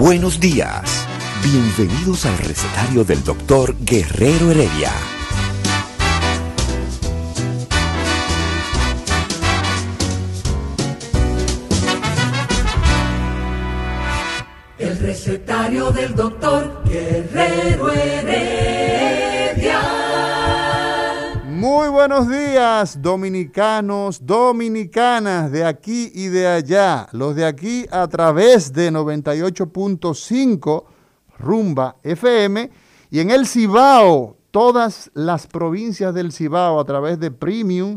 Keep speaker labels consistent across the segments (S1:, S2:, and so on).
S1: Buenos días. Bienvenidos al recetario del doctor Guerrero Heredia.
S2: El recetario del doctor
S3: buenos días, dominicanos, dominicanas de aquí y de allá. Los de aquí a través de 98.5 Rumba FM y en el Cibao, todas las provincias del Cibao a través de Premium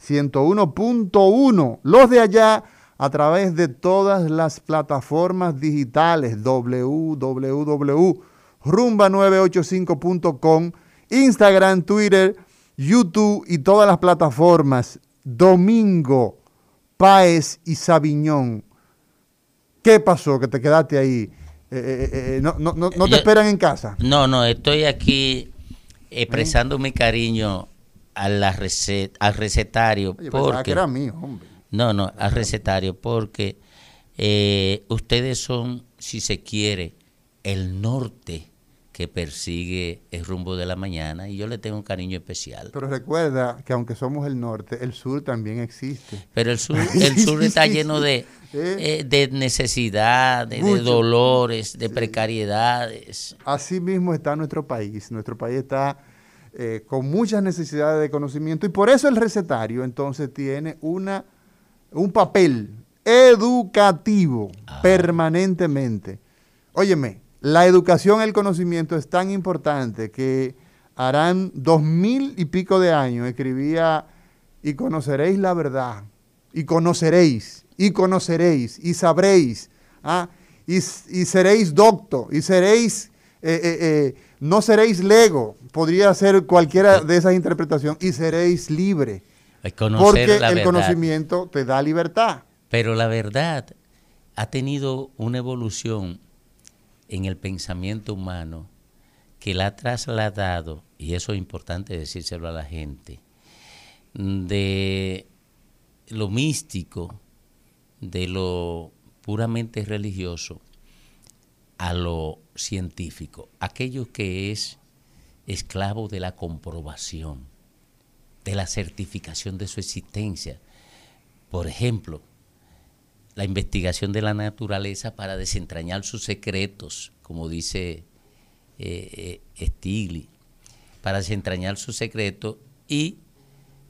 S3: 101.1. Los de allá a través de todas las plataformas digitales www.rumba985.com, Instagram, Twitter, YouTube y todas las plataformas. Domingo, Páez y Sabiñón. ¿Qué pasó que te quedaste ahí? Eh, eh, eh, no, no, no, no te
S4: Yo-
S3: esperan en casa.
S4: No, no, estoy aquí expresando mi cariño a la recet, al recetario.
S3: Oye,
S4: porque,
S3: que era mío, hombre.
S4: No, no, al recetario, porque ustedes son, si se quiere, el norte que persigue el rumbo de la mañana y yo le tengo un cariño especial.
S3: Pero recuerda que aunque somos el norte, el sur también existe.
S4: Pero el sur, el sur está lleno de,
S3: Eh.
S4: eh, de necesidad, de, de
S3: Mucho.
S4: dolores, de precariedades.
S3: Así mismo está nuestro país. Nuestro país está eh, con muchas necesidades de conocimiento y por eso el recetario entonces tiene una, un papel educativo
S4: Ah.
S3: permanentemente. Óyeme, la educación el conocimiento es tan importante que harán dos mil y pico de años escribía y conoceréis la verdad y conoceréis y conoceréis y sabréis ah, y, y seréis docto y seréis eh, eh, eh, no seréis lego podría ser cualquiera de esas interpretaciones y seréis libre porque el
S4: verdad.
S3: conocimiento te da libertad.
S4: Pero la verdad ha tenido una evolución en el pensamiento humano que la ha trasladado, y eso es importante decírselo a la gente, de lo místico, de lo puramente religioso, a lo científico. Aquello que es esclavo de la comprobación, de la certificación de su existencia. Por ejemplo, la investigación de la naturaleza para desentrañar sus secretos, como dice eh, eh, Stiglitz, para desentrañar sus secretos y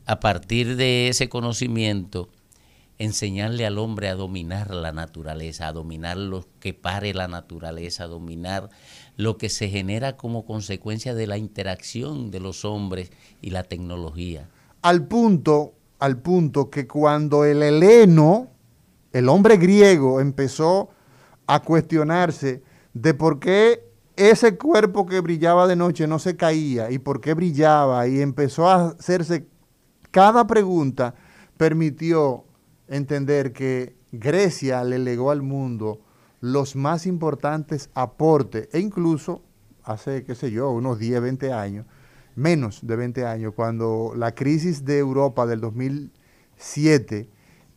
S4: a partir de ese conocimiento enseñarle al hombre a dominar la naturaleza, a dominar lo que pare la naturaleza, a dominar lo que se genera como consecuencia de la interacción de los hombres y la tecnología.
S3: al punto al punto que cuando el heleno el hombre griego empezó a cuestionarse de por qué ese cuerpo que brillaba de noche no se caía y por qué brillaba y empezó a hacerse cada pregunta permitió entender que Grecia le legó al mundo los más importantes aportes e incluso hace, qué sé yo, unos 10, 20 años, menos de 20 años, cuando la crisis de Europa del 2007,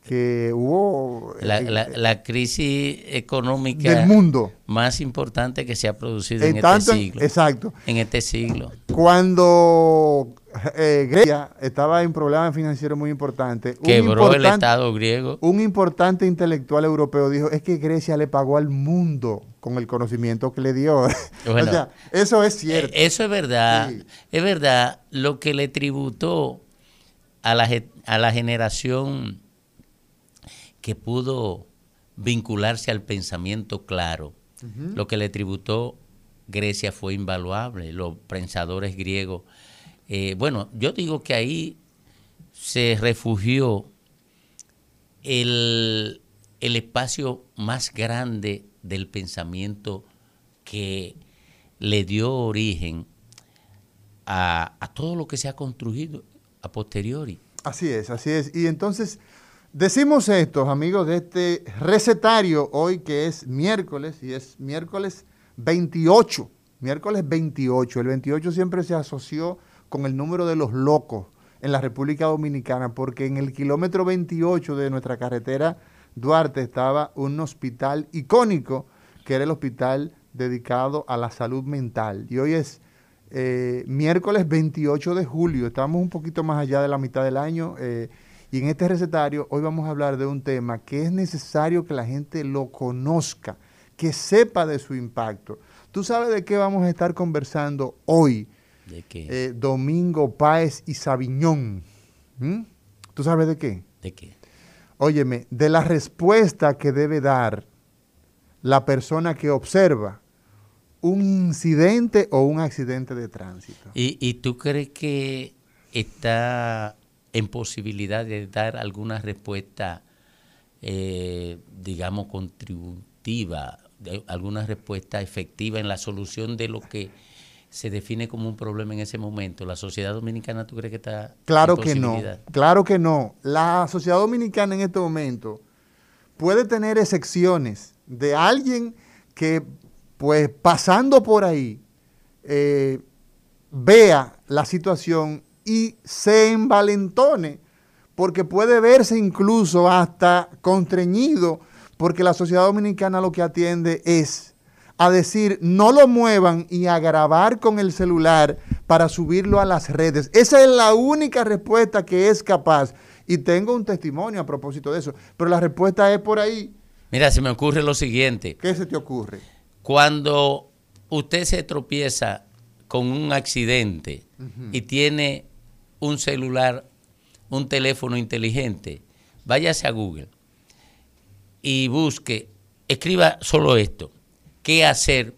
S3: que hubo
S4: La,
S3: eh,
S4: la- la crisis económica
S3: del mundo,
S4: más importante que se ha producido en,
S3: en tanto,
S4: este siglo.
S3: exacto,
S4: En este siglo.
S3: cuando eh, Grecia estaba en problemas financieros muy importantes,
S4: Quebró el Estado griego.
S3: Un importante intelectual europeo dijo, es que Grecia le pagó al mundo con el conocimiento que le dio.
S4: Bueno,
S3: o sea, eso es cierto.
S4: Eh, Eso es verdad.
S3: Sí.
S4: Es verdad lo que le tributó a la, a la generación que pudo vincularse al pensamiento claro. Lo que le tributó Grecia fue invaluable. Los pensadores griegos Eh, bueno, yo digo que ahí se refugió el, el espacio más grande del pensamiento que le dio origen a, a, todo lo que se ha construido a posteriori.
S3: Así es, así es. Y entonces decimos esto, amigos, de este recetario hoy que es miércoles y es miércoles 28, miércoles 28. El 28 siempre se asoció con el número de los locos en la República Dominicana porque en el kilómetro 28 de nuestra carretera Duarte estaba un hospital icónico que era el hospital dedicado a la salud mental. Y hoy es eh, miércoles 28 de julio, estamos un poquito más allá de la mitad del año. Eh, y en este recetario hoy vamos a hablar de un tema que es necesario que la gente lo conozca, que sepa de su impacto. ¿Tú sabes de qué vamos a estar conversando hoy?
S4: ¿De qué?
S3: Eh, Domingo Páez y Sabiñón. ¿Mm? ¿Tú sabes de qué?
S4: ¿De qué?
S3: Óyeme, de la respuesta que debe dar la persona que observa un incidente o un accidente de tránsito.
S4: ¿Y, y tú crees que está en posibilidad de dar alguna respuesta, eh, digamos, contributiva, de alguna respuesta efectiva en la solución de lo que se define como un problema en ese momento. ¿La sociedad dominicana tú crees que está
S3: Claro que no, claro que no. La sociedad dominicana en este momento puede tener excepciones de alguien que, pues, pasando por ahí, eh, vea la situación y se envalentone, porque puede verse incluso hasta constreñido, porque la sociedad dominicana lo que atiende es a decir no lo muevan y a grabar con el celular para subirlo a las redes. Esa es la única respuesta que es capaz. Y tengo un testimonio a propósito de eso, pero la respuesta es por ahí.
S4: Mira, se me ocurre lo siguiente.
S3: ¿Qué se te ocurre?
S4: Cuando usted se tropieza con un accidente uh -huh. y tiene un celular, un teléfono inteligente, váyase a Google y busque, escriba solo esto, qué hacer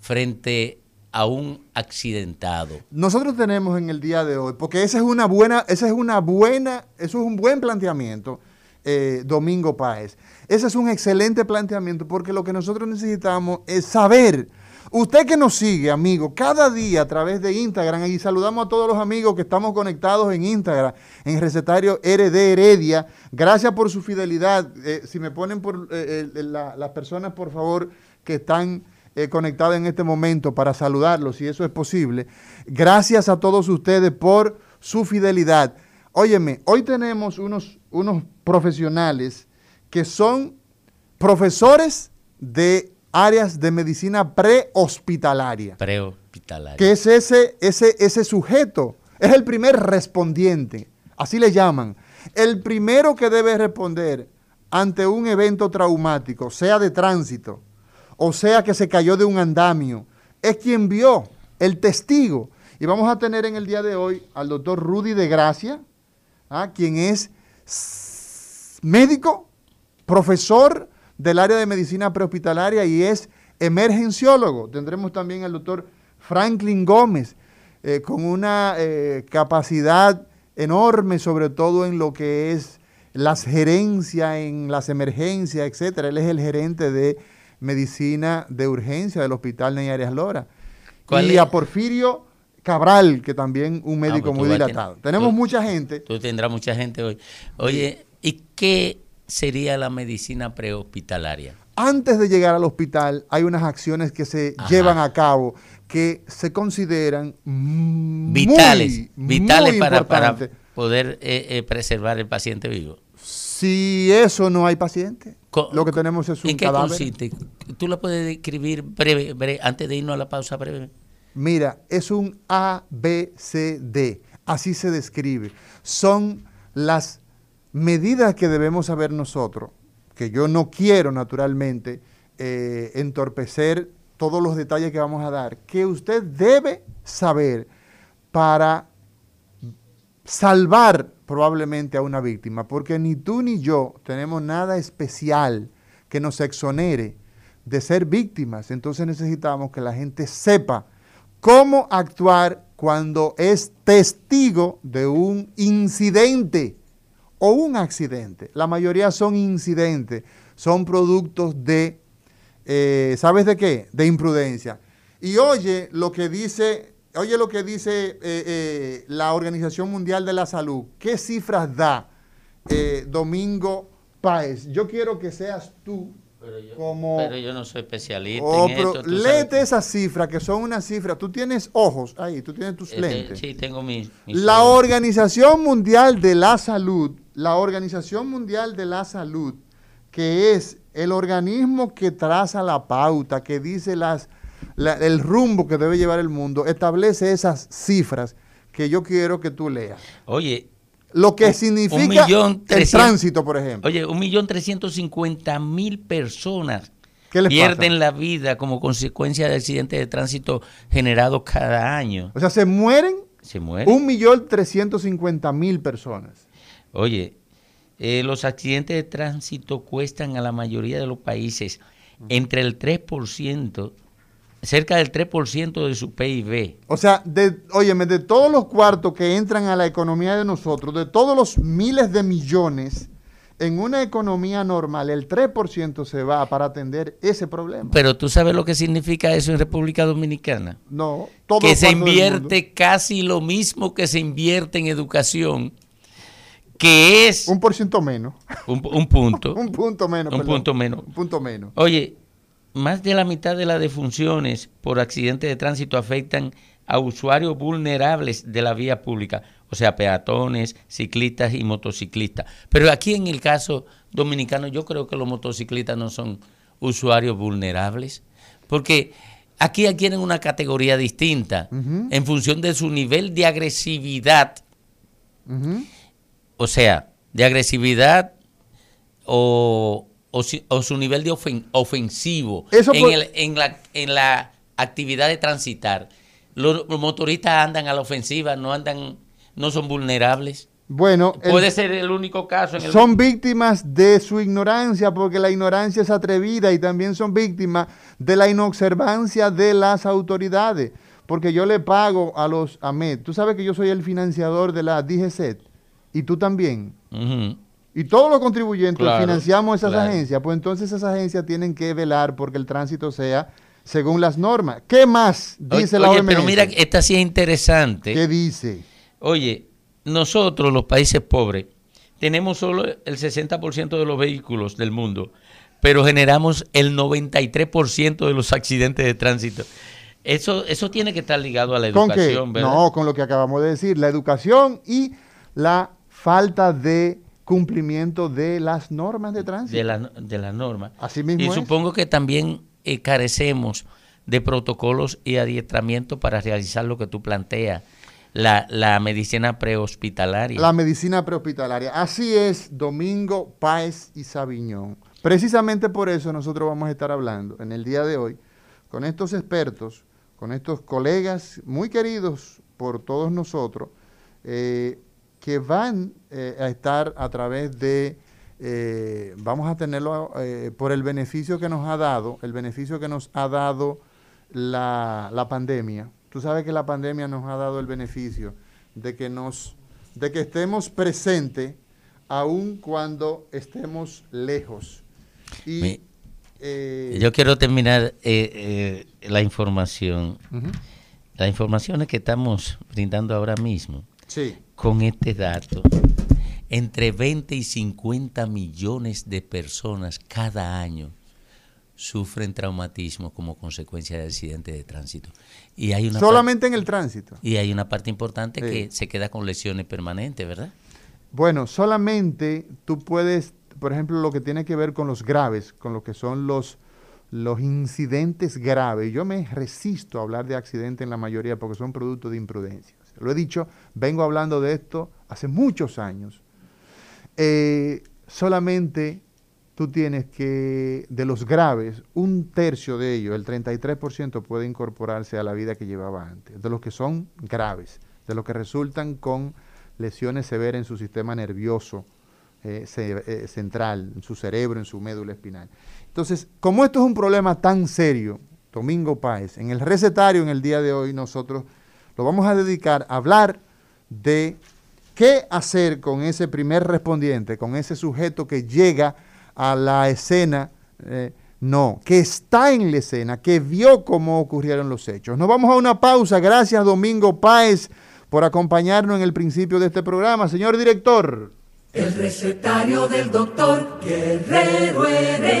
S4: frente a un accidentado.
S3: Nosotros tenemos en el día de hoy, porque esa es una buena, esa es una buena, eso es un buen planteamiento, eh, Domingo Páez. Ese es un excelente planteamiento porque lo que nosotros necesitamos es saber. Usted que nos sigue, amigo, cada día a través de Instagram, y saludamos a todos los amigos que estamos conectados en Instagram, en recetario RD Heredia, gracias por su fidelidad. Eh, si me ponen por eh, la, las personas, por favor, que están eh, conectadas en este momento para saludarlos, si eso es posible. Gracias a todos ustedes por su fidelidad. Óyeme, hoy tenemos unos, unos profesionales que son profesores de áreas de medicina prehospitalaria.
S4: Prehospitalaria.
S3: Que es ese, ese, ese sujeto, es el primer respondiente, así le llaman. El primero que debe responder ante un evento traumático, sea de tránsito, o sea que se cayó de un andamio, es quien vio, el testigo. Y vamos a tener en el día de hoy al doctor Rudy de Gracia, ¿ah? quien es médico, profesor del área de medicina prehospitalaria y es emergenciólogo. Tendremos también al doctor Franklin Gómez, eh, con una eh, capacidad enorme, sobre todo en lo que es las gerencias, en las emergencias, etcétera. Él es el gerente de medicina de urgencia del Hospital Ney Arias Lora. Y a Porfirio Cabral, que también un médico ah, pues muy dilatado. Tenemos
S4: tú,
S3: mucha gente.
S4: Tú tendrás mucha gente hoy. Oye, ¿y qué sería la medicina prehospitalaria?
S3: Antes de llegar al hospital hay unas acciones que se Ajá. llevan a cabo que se consideran
S4: vitales,
S3: muy,
S4: vitales
S3: muy
S4: para, para, poder eh, eh, preservar el paciente vivo.
S3: Si eso no hay paciente, Co lo que tenemos es un
S4: ¿En qué
S3: cadáver.
S4: consiste? ¿Tú lo puedes describir breve, breve, antes de irnos a la pausa breve?
S3: Mira, es un ABCD, así se describe. Son las medidas que debemos saber nosotros, que yo no quiero naturalmente eh, entorpecer todos los detalles que vamos a dar, que usted debe saber para salvar probablemente a una víctima, porque ni tú ni yo tenemos nada especial que nos exonere de ser víctimas. Entonces necesitamos que la gente sepa cómo actuar cuando es testigo de un incidente o un accidente. La mayoría son incidentes, son productos de, eh, ¿sabes de qué? De imprudencia. Y oye lo que dice, oye lo que dice eh, eh, la Organización Mundial de la Salud. ¿Qué cifras da Domingo Páez? Yo quiero que seas tú
S4: pero yo,
S3: como...
S4: pero yo no soy especialista
S3: Oh,
S4: en
S3: pero léete
S4: sabes.
S3: esas cifras, que son unas cifras. Tú tienes ojos ahí, tú tienes tus
S4: Este,
S3: lentes.
S4: Sí, tengo mi... mi
S3: La. Organización Mundial de la Salud, la Organización Mundial de la Salud, que es el organismo que traza la pauta, que dice las, la- el rumbo que debe llevar el mundo, establece esas cifras que yo quiero que tú leas.
S4: Oye,
S3: Lo que
S4: Un- un
S3: significa el tránsito, por ejemplo.
S4: oye, un millón trescientos cincuenta mil personas
S3: ¿Qué les
S4: pierden
S3: pasa?
S4: la vida como consecuencia de accidentes de tránsito generados cada año.
S3: O sea, se mueren
S4: Se mueren.
S3: un millón trescientos cincuenta mil personas.
S4: Oye, eh, los accidentes de tránsito cuestan a la mayoría de los países entre el 3%, cerca del 3% de su PIB.
S3: O sea, de, óyeme, de todos los cuartos que entran a la economía de nosotros, de todos los miles de millones, en una economía normal, el 3% se va para atender ese problema.
S4: Pero tú sabes lo que significa eso en República Dominicana.
S3: no, todos
S4: que se invierte casi lo mismo que se invierte en educación, que es
S3: Un por ciento menos.
S4: un, un punto.
S3: un punto menos.
S4: Un
S3: perdón.
S4: punto menos.
S3: Un punto menos.
S4: Oye, más de la mitad de las defunciones por accidentes de tránsito afectan a usuarios vulnerables de la vía pública, o sea, peatones, ciclistas y motociclistas. Pero aquí en el caso dominicano yo creo que los motociclistas no son usuarios vulnerables, porque aquí adquieren una categoría distinta en función de su nivel de agresividad. O sea, de agresividad o, o, su nivel de ofen- ofensivo
S3: Eso
S4: en,
S3: por-
S4: el- en la, en la actividad de transitar. Los, los motoristas andan a la ofensiva, no andan, no son vulnerables.
S3: Bueno, el-
S4: Puede ser el único caso en el
S3: son víctimas de su ignorancia, porque la ignorancia es atrevida y también son víctimas de la inobservancia de las autoridades. Porque yo le pago a los AMED. Tú sabes que yo soy el financiador de la DGCET y tú también. Y todos los contribuyentes
S4: Claro,
S3: financiamos esas
S4: claro.
S3: agencias. Pues entonces esas agencias tienen que velar porque el tránsito sea según las normas. ¿Qué más dice
S4: Oye,
S3: la OMS?
S4: pero mira, esta sí es interesante.
S3: ¿Qué dice?
S4: Oye, nosotros, los países pobres, tenemos solo el 60% de los vehículos del mundo, pero generamos el 93% de los accidentes de tránsito. Eso, eso tiene que estar ligado a la
S3: ¿Con qué?
S4: educación, ¿verdad?
S3: No, con lo que acabamos de decir, la educación y la falta de cumplimiento de las normas de tránsito.
S4: de la, de la norma.
S3: Así mismo
S4: y
S3: es.
S4: supongo que también eh, carecemos de protocolos y adiestramiento para realizar lo que tú planteas, la, la medicina prehospitalaria.
S3: La medicina prehospitalaria. Así es, Domingo Páez y Sabiñón. Precisamente por eso nosotros vamos a estar hablando en el día de hoy con estos expertos, con estos colegas muy queridos por todos nosotros, eh, que van eh, a estar a través de, eh, vamos a tenerlo eh, por el beneficio que nos ha dado, el beneficio que nos ha dado la, la pandemia. Tú sabes que la pandemia nos ha dado el beneficio de que nos, de que estemos presentes aun cuando estemos lejos. Y
S4: Mi-
S3: eh,
S4: Yo quiero terminar la información,
S3: ujú,
S4: las informaciones que estamos brindando ahora mismo
S3: sí,
S4: con este dato. Entre 20 y 50 millones de personas cada año sufren traumatismo como consecuencia de accidentes de tránsito. Y hay una,
S3: solamente en el tránsito.
S4: y hay una parte importante
S3: Sí.
S4: que se queda con lesiones permanentes, ¿verdad?
S3: Bueno, solamente tú puedes, por ejemplo, lo que tiene que ver con los graves, con lo que son los, los incidentes graves. Yo me resisto a hablar de accidente en la mayoría porque son producto de imprudencia. Lo he dicho, vengo hablando de esto hace muchos años. Eh, solamente tú tienes que, de los graves, un tercio de ellos, el 33%, puede incorporarse a la vida que llevaba antes. De los que son graves, de los que resultan con lesiones severas en su sistema nervioso eh, eh, central, en su cerebro, en su médula espinal. Entonces, como esto es un problema tan serio, Domingo Páez, en el recetario en el día de hoy nosotros lo vamos a dedicar a hablar de qué hacer con ese primer respondiente, con ese sujeto que llega a la escena, eh, no, que está en la escena, que vio cómo ocurrieron los hechos. Nos vamos a una pausa. Gracias, Domingo Páez, por acompañarnos en el principio de este programa. Señor director.
S2: El recetario del doctor Guerrero Heredia.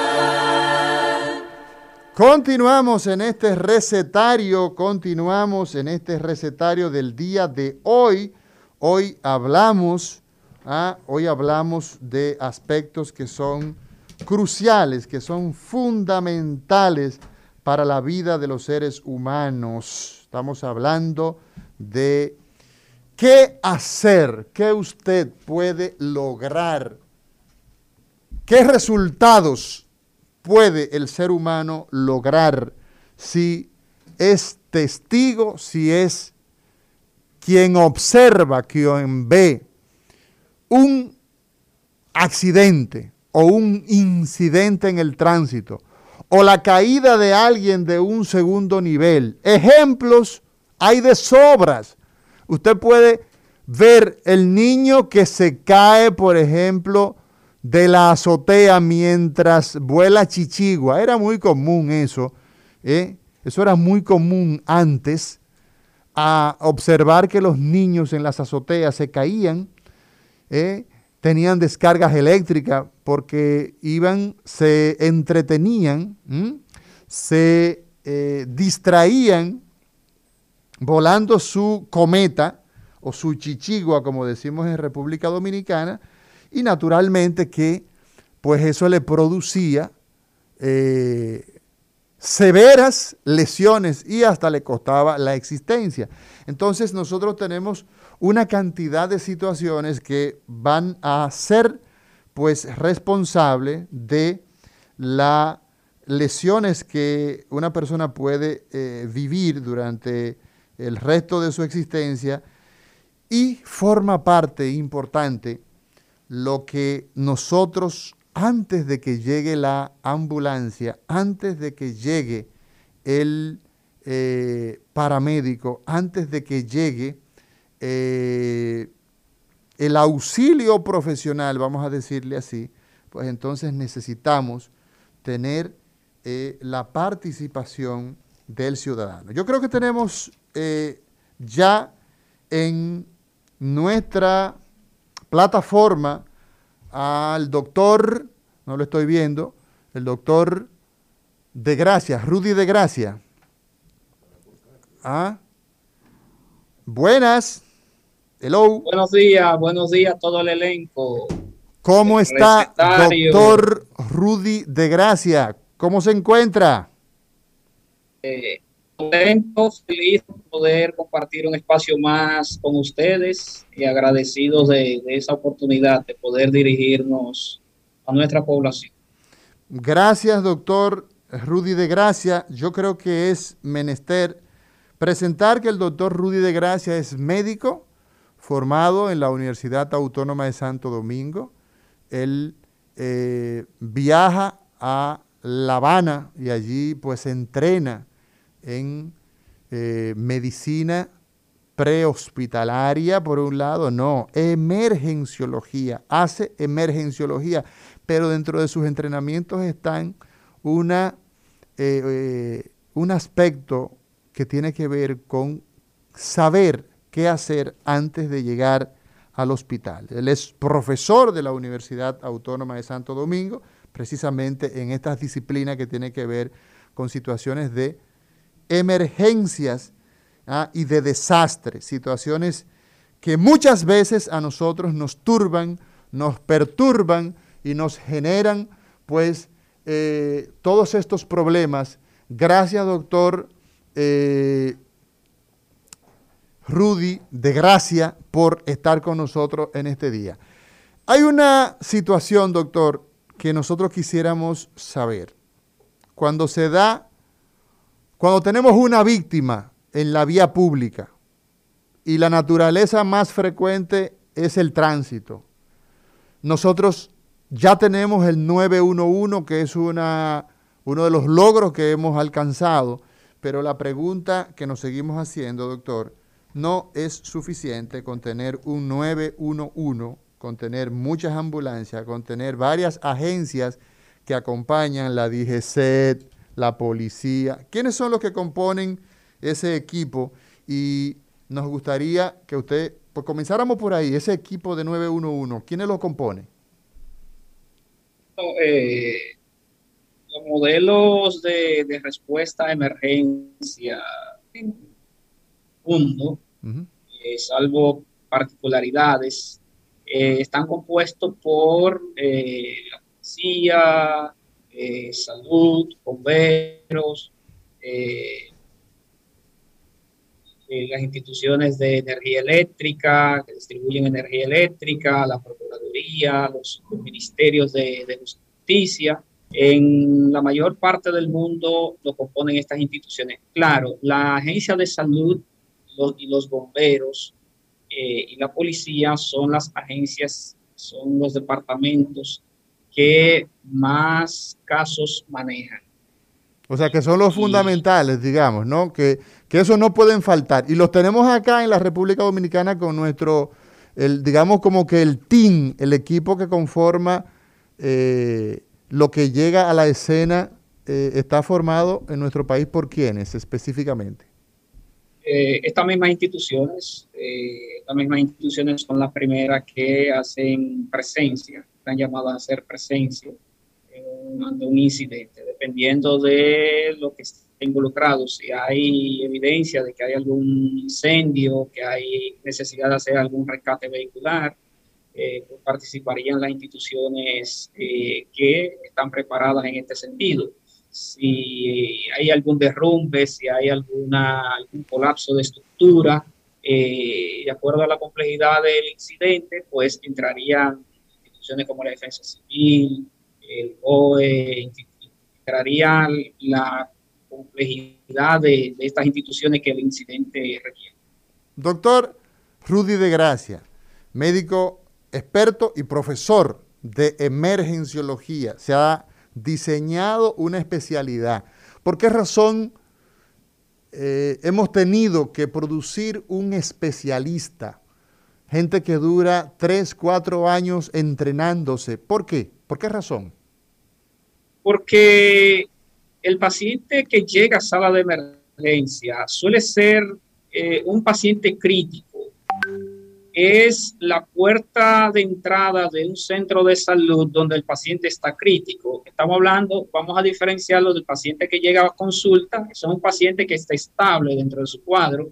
S3: Continuamos en este recetario, continuamos en este recetario del día de hoy. Hoy hablamos, ah, hoy hablamos de aspectos que son cruciales, que son fundamentales para la vida de los seres humanos. Estamos hablando de qué hacer, qué usted puede lograr, qué resultados puede el ser humano lograr si es testigo, si es quien observa, quien ve un accidente o un incidente en el tránsito o la caída de alguien de un segundo nivel. Ejemplos hay de sobras. Usted puede ver el niño que se cae, por ejemplo, de la azotea mientras vuela chichigua. Era muy común eso. ¿eh? Eso era muy común antes a observar que los niños en las azoteas se caían, ¿eh? tenían descargas eléctricas porque iban, se entretenían, se eh, distraían volando su cometa o su chichigua, como decimos en República Dominicana, y naturalmente que pues eso le producía eh, severas lesiones y hasta le costaba la existencia. Entonces nosotros tenemos una cantidad de situaciones que van a ser pues responsable de las lesiones que una persona puede eh, vivir durante el resto de su existencia y forma parte importante lo que nosotros, antes de que llegue la ambulancia, antes de que llegue el eh, paramédico, antes de que llegue eh, el auxilio profesional, vamos a decirle así, pues entonces necesitamos tener eh, la participación del ciudadano. Yo creo que tenemos ya en nuestra plataforma al doctor, no lo estoy viendo, el doctor de Gracia, Rudy de Gracia. ¿Ah? Buenas. Hello.
S5: Buenos días, buenos días a todo el elenco.
S3: ¿Cómo está, doctor Rudy de Gracia? ¿Cómo se encuentra?
S5: Eh, contento, feliz de poder compartir un espacio más con ustedes y agradecidos de, esa oportunidad de poder dirigirnos a nuestra población.
S3: Gracias, doctor Rudy de Gracia. Yo creo que es menester presentar que el doctor Rudy de Gracia es médico formado en la Universidad Autónoma de Santo Domingo. Él eh, viaja a La Habana y allí pues entrena en eh, medicina prehospitalaria, por un lado, no, emergenciología, hace emergenciología, pero dentro de sus entrenamientos están una, eh, eh, un aspecto que tiene que ver con saber qué hacer antes de llegar al hospital. Él es profesor de la Universidad Autónoma de Santo Domingo, precisamente en estas disciplinas que tienen que ver con situaciones de emergencias ¿ah? y de desastre, situaciones que muchas veces a nosotros nos turban, nos perturban y nos generan pues eh, todos estos problemas Gracias, doctor eh, Rudy de Gracia, por estar con nosotros en este día. Hay una situación, doctor, que nosotros quisiéramos saber. Cuando se da, cuando tenemos una víctima en la vía pública y la naturaleza más frecuente es el tránsito, nosotros ya tenemos el 911, que es una, uno de los logros que hemos alcanzado, pero la pregunta que nos seguimos haciendo, doctor, no es suficiente con tener un 911, con tener muchas ambulancias, con tener varias agencias que acompañan la DGCET, la policía. ¿Quiénes son los que componen ese equipo? Y nos gustaría que usted, pues comenzáramos por ahí, ese equipo de 911, ¿quiénes lo componen?
S5: Eh, los modelos de, de, respuesta a emergencia en mundo, eh, salvo particularidades, eh, están compuestos por eh, la policía, eh, salud, bomberos, eh, eh, las instituciones de energía eléctrica que distribuyen energía eléctrica, la Procuraduría, los, ministerios de, justicia. En la mayor parte del mundo lo componen estas instituciones. Claro, la agencia de salud y los bomberos y la policía son las agencias, son los departamentos que más casos manejan.
S3: O sea, que son los fundamentales, digamos, ¿no? Que, que eso no pueden faltar. Y los tenemos acá en la República Dominicana con nuestro, el, digamos como que el team, el equipo que conforma eh, lo que llega a la escena, eh, está formado en nuestro país por quiénes específicamente.
S5: Eh, estas mismas instituciones, estas mismas instituciones son las primeras que hacen presencia, están llamadas a hacer presencia en, ante un incidente, dependiendo de lo que esté involucrado. Si hay evidencia de que hay algún incendio, que hay necesidad de hacer algún rescate vehicular, eh, pues participarían las instituciones eh, que están preparadas en este sentido si hay algún derrumbe, si hay alguna, algún colapso de estructura, eh, de acuerdo a la complejidad del incidente, pues entrarían como la Defensa Civil, el OE, entraría la complejidad de, de estas instituciones que el incidente requiere.
S3: Doctor Rudy de Gracia, médico experto y profesor de emergenciología, se ha diseñado una especialidad. ¿Por qué razón eh, hemos tenido que producir un especialista? Gente que dura tres, cuatro años entrenándose. ¿Por qué? ¿Por qué razón?
S5: Porque el paciente que llega a sala de emergencia suele ser eh, un paciente crítico es la puerta de entrada de un centro de salud donde el paciente está crítico. Estamos hablando, vamos a diferenciarlo del paciente que llega a consulta, que es un paciente que está estable dentro de su cuadro,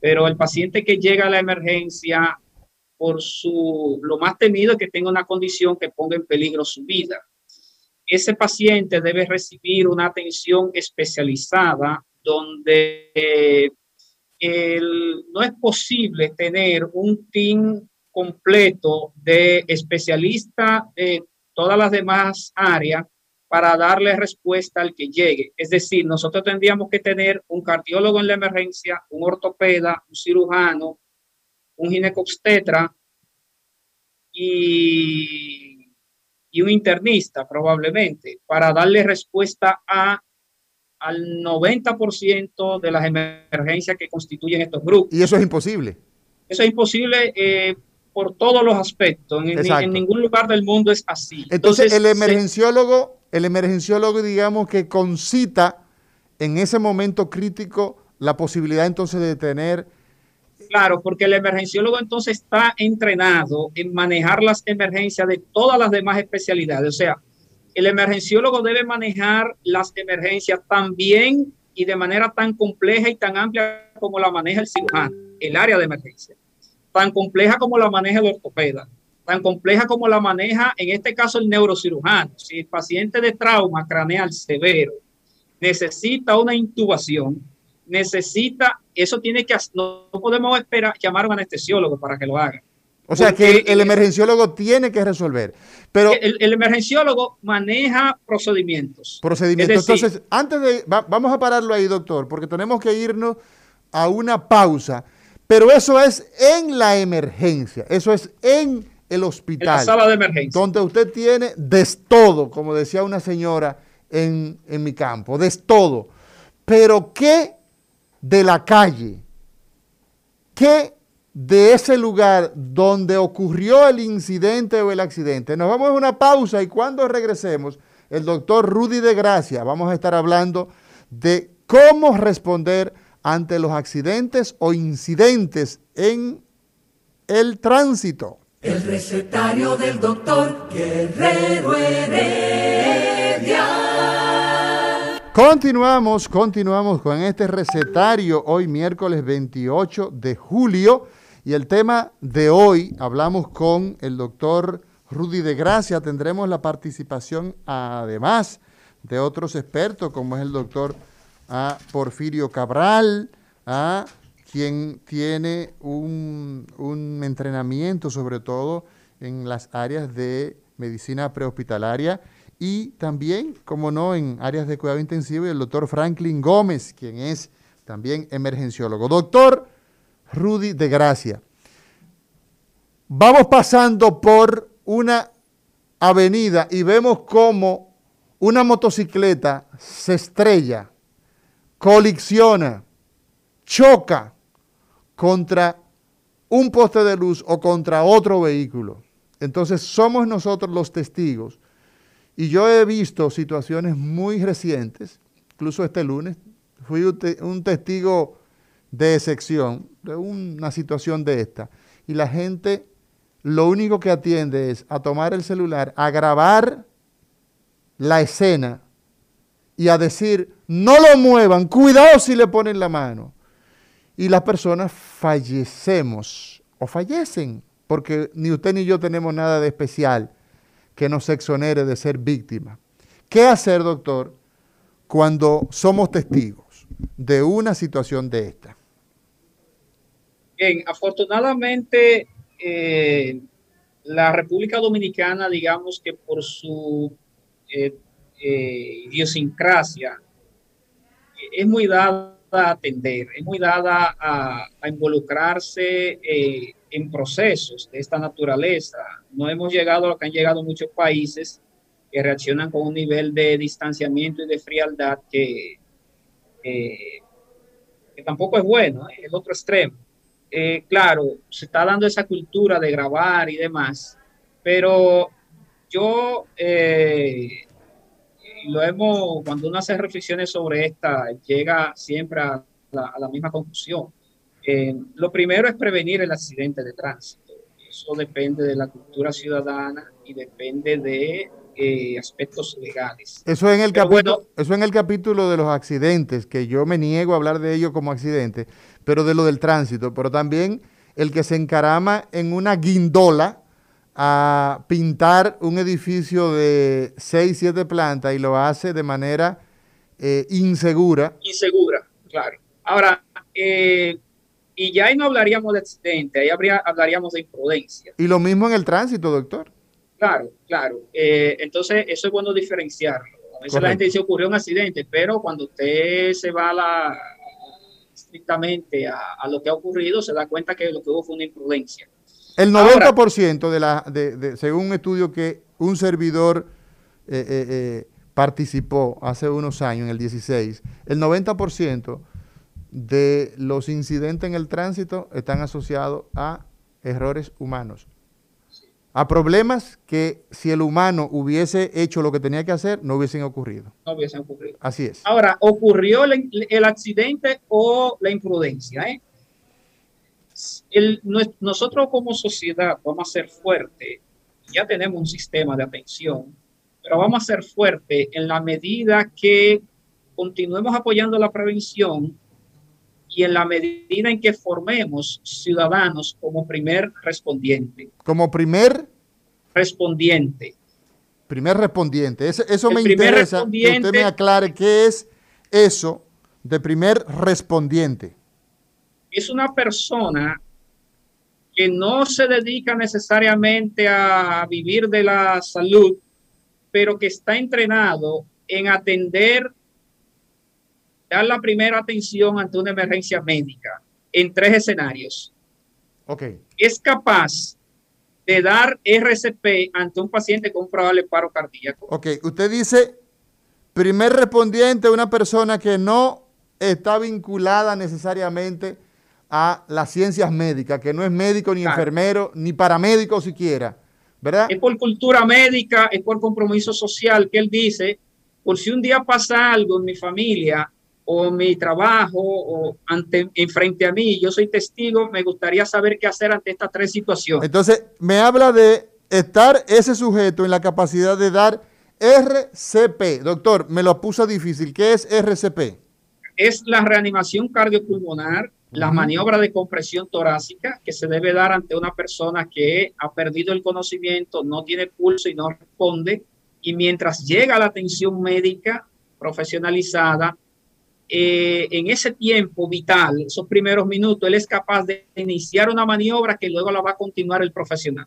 S5: pero el paciente que llega a la emergencia por su, lo más temido es que tenga una condición que ponga en peligro su vida. Ese paciente debe recibir una atención especializada donde el, no es posible tener un team completo de especialistas de todas las demás áreas para darle respuesta al que llegue. Es decir, nosotros tendríamos que tener un cardiólogo en la emergencia, un ortopeda, un cirujano, un ginecobstetra y, y un internista probablemente para darle respuesta a al 90% de las emergencias que constituyen estos grupos.
S3: Y eso es imposible.
S5: Eso es imposible eh, por todos los aspectos. En, en, ningún lugar del mundo es así.
S3: Entonces, Entonces el emergenciólogo, se... el emergenciólogo, digamos que concita en ese momento crítico la posibilidad entonces de tener
S5: Claro, porque el emergenciólogo entonces está entrenado en manejar las emergencias de todas las demás especialidades. O sea, el emergenciólogo debe manejar las emergencias tan bien y de manera tan compleja y tan amplia como la maneja el cirujano, el área de emergencia, tan compleja como la maneja el ortopeda, tan compleja como la maneja, en este caso, el neurocirujano. Si el paciente de trauma craneal severo necesita una intubación, necesita, eso tiene que, no, podemos esperar, llamar a un anestesiólogo para que lo haga.
S3: O sea que el, emergenciólogo tiene que resolver. Pero
S5: el, emergenciólogo maneja procedimientos.
S3: Procedimientos. Entonces, antes de, vamos a pararlo ahí, doctor, porque tenemos que irnos a una pausa. Pero eso es en la emergencia, eso es en el hospital. En la
S5: sala de emergencia.
S3: Donde usted tiene de todo, como decía una señora en, en mi campo, de todo. Pero ¿qué de la calle? ¿Qué de ese lugar donde ocurrió el incidente o el accidente? Nos vamos a una pausa y cuando regresemos, el doctor Rudy de Gracia, vamos a estar hablando de cómo responder ante los accidentes o incidentes en el tránsito.
S2: El recetario del doctor Guerrero Heredia.
S3: Continuamos, continuamos con este recetario hoy miércoles 28 de julio y el tema de hoy hablamos con el doctor Rudy de Gracia. Tendremos la participación además de otros expertos como es el doctor a Porfirio Cabral, a quien tiene un, entrenamiento sobre todo en las áreas de medicina prehospitalaria y también, como no, en áreas de cuidado intensivo, el doctor Franklin Gómez, quien es también emergenciólogo. Doctor Rudy de Gracia, vamos pasando por una avenida y vemos cómo una motocicleta se estrella colisiona, choca contra un poste de luz o contra otro vehículo. Entonces somos nosotros los testigos. Y yo he visto situaciones muy recientes, incluso este lunes, fui un testigo de excepción de una situación de esta. Y la gente lo único que atiende es a tomar el celular, a grabar la escena y a decir, no lo muevan, cuidado si le ponen la mano. Y las personas fallecemos o fallecen, porque ni usted ni yo tenemos nada de especial que nos exonere de ser víctimas. ¿Qué hacer, doctor, cuando somos testigos de una situación de esta?
S5: Bien, afortunadamente eh, la República Dominicana, digamos que por su eh, eh, idiosincrasia, es muy dada a atender, es muy dada a, involucrarse eh, en procesos de esta naturaleza. No hemos llegado a lo que han llegado muchos países que reaccionan con un nivel de distanciamiento y de frialdad que, tampoco es bueno, es el otro extremo. Eh, claro, se está dando esa cultura de grabar y demás, pero yo eh, lo hemos, cuando uno hace reflexiones sobre esta, llega siempre a la, misma conclusión. Eh, lo primero es prevenir el accidente de tránsito. Eso depende de la cultura ciudadana y depende de eh, aspectos legales.
S3: Eso en, el capítulo, eso en el capítulo de los accidentes, que yo me niego a hablar de ello como accidente, pero de lo del tránsito, pero también el que se encarama en una guindola a pintar un edificio de 6, 7 plantas y lo hace de manera eh, insegura.
S5: Insegura, claro. Ahora, eh, y ya ahí no hablaríamos de accidente, ahí habría, hablaríamos de imprudencia.
S3: Y lo mismo en el tránsito, doctor.
S5: Claro, claro. Eh, entonces, eso es bueno diferenciarlo. A veces la gente dice ocurrió un accidente, pero cuando usted se va la, estrictamente a, a, lo que ha ocurrido, se da cuenta que lo que hubo fue una imprudencia.
S3: El 90% de la, de, según un estudio que un servidor eh, eh, participó hace unos años, en el 16, el 90% de los incidentes en el tránsito están asociados a errores humanos. A problemas que si el humano hubiese hecho lo que tenía que hacer, no hubiesen ocurrido.
S5: No hubiesen ocurrido.
S3: Así es.
S5: Ahora, ¿ocurrió el, el accidente o la imprudencia? ¿eh? nosotros como sociedad vamos a ser fuerte, ya tenemos un sistema de atención, pero vamos a ser fuerte en la medida que continuemos apoyando la prevención y en la medida en que formemos ciudadanos como primer respondiente.
S3: Como primer
S5: respondiente.
S3: Primer respondiente. Eso, me interesa que usted me aclare qué es eso de primer respondiente?
S5: Es una persona que no se dedica necesariamente a vivir de la salud, pero que está entrenado en atender, dar la primera atención ante una emergencia médica en tres escenarios.
S3: Okay.
S5: Es capaz de dar RCP ante un paciente con un probable paro cardíaco.
S3: Ok, usted dice, primer respondiente, una persona que no está vinculada necesariamente a las ciencias médicas, que no es médico ni enfermero, ni paramédico siquiera, ¿verdad?
S5: Es por cultura médica, es por compromiso social que él dice, por si un día pasa algo en mi familia o mi trabajo o ante, en frente a mí, yo soy testigo, me gustaría saber qué hacer ante estas tres situaciones.
S3: Entonces, me habla de estar ese sujeto en la capacidad de dar RCP. Doctor, me lo puso difícil. ¿Qué es RCP?
S5: Es la reanimación cardiopulmonar la maniobra de compresión torácica que se debe dar ante una persona que ha perdido el conocimiento, no tiene pulso y no responde, y mientras llega la atención médica profesionalizada, eh, en ese tiempo vital, esos primeros minutos, él es capaz de iniciar una maniobra que luego la va a continuar el profesional.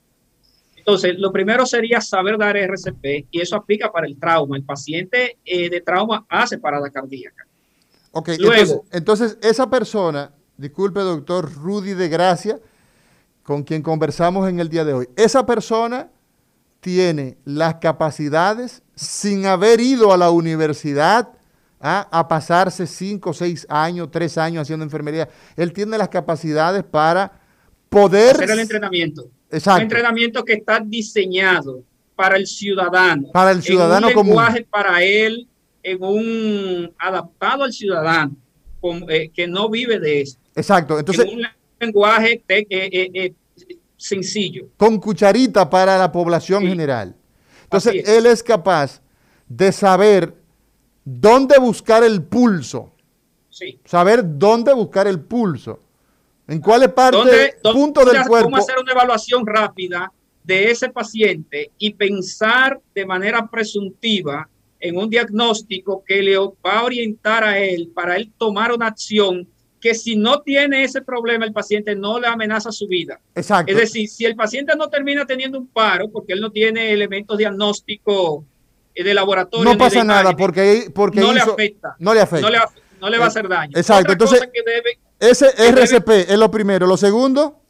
S5: Entonces, lo primero sería saber dar RCP y eso aplica para el trauma. El paciente eh, de trauma hace parada cardíaca.
S3: Ok, luego, entonces esa persona disculpe doctor Rudy de Gracia, con quien conversamos en el día de hoy. Esa persona tiene las capacidades sin haber ido a la universidad ¿ah? a pasarse cinco, seis años, tres años haciendo enfermería. Él tiene las capacidades para poder...
S5: Hacer el entrenamiento. Exacto. Un entrenamiento que está diseñado para el ciudadano.
S3: Para el ciudadano
S5: en un lenguaje para él, en un adaptado al ciudadano, eh, que no vive de eso.
S3: Exacto. Entonces,
S5: un lenguaje eh, eh, sencillo.
S3: Con cucharita para la población general. Entonces, él es capaz de saber dónde buscar el pulso.
S5: Sí.
S3: Saber dónde buscar el pulso. En cuál parte, punto del cuerpo.
S5: Cómo hacer una evaluación rápida de ese paciente y pensar de manera presuntiva en un diagnóstico que le va a orientar a él para él tomar una acción que si no tiene ese problema, el paciente no le amenaza su vida.
S3: Exacto.
S5: Es decir, si el paciente no termina teniendo un paro porque él no tiene elementos diagnósticos de laboratorio.
S3: No pasa nada porque, porque
S5: no, le afecta,
S3: no le afecta.
S5: No le, va a hacer daño.
S3: Exacto. Entonces, ese RCP es lo primero. Lo segundo.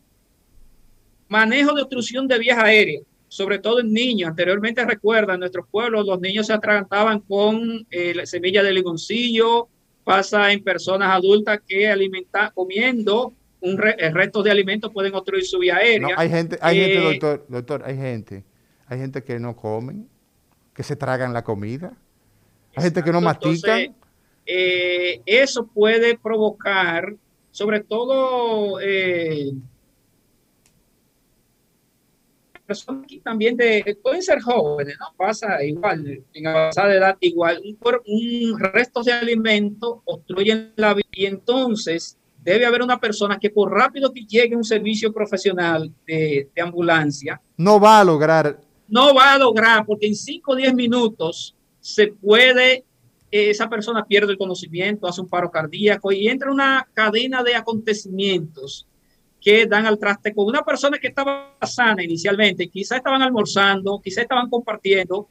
S5: Manejo de obstrucción de vías aéreas, sobre todo en niños. Anteriormente recuerda, en nuestros pueblos los niños se atragantaban con eh, la semilla de limoncillo, pasa en personas adultas que alimentan, comiendo un eh, resto de alimentos pueden obstruir su vía aérea.
S3: hay gente, hay gente, eh, doctor, doctor, hay gente, hay gente que no comen, que se tragan la comida, hay gente que no mastican.
S5: Eh, eso puede provocar, sobre todo, personas aquí también de, pueden ser jóvenes, ¿no? Pasa igual, en avanzada edad, igual, un, un resto de alimentos obstruyen la vida y entonces debe haber una persona que por rápido que llegue un servicio profesional de, de ambulancia,
S3: no va a lograr.
S5: No va a lograr, porque en 5 o 10 minutos se puede, esa persona pierde el conocimiento, hace un paro cardíaco y entra una cadena de acontecimientos que dan al traste con una persona que estaba sana inicialmente, quizá estaban almorzando, quizá estaban compartiendo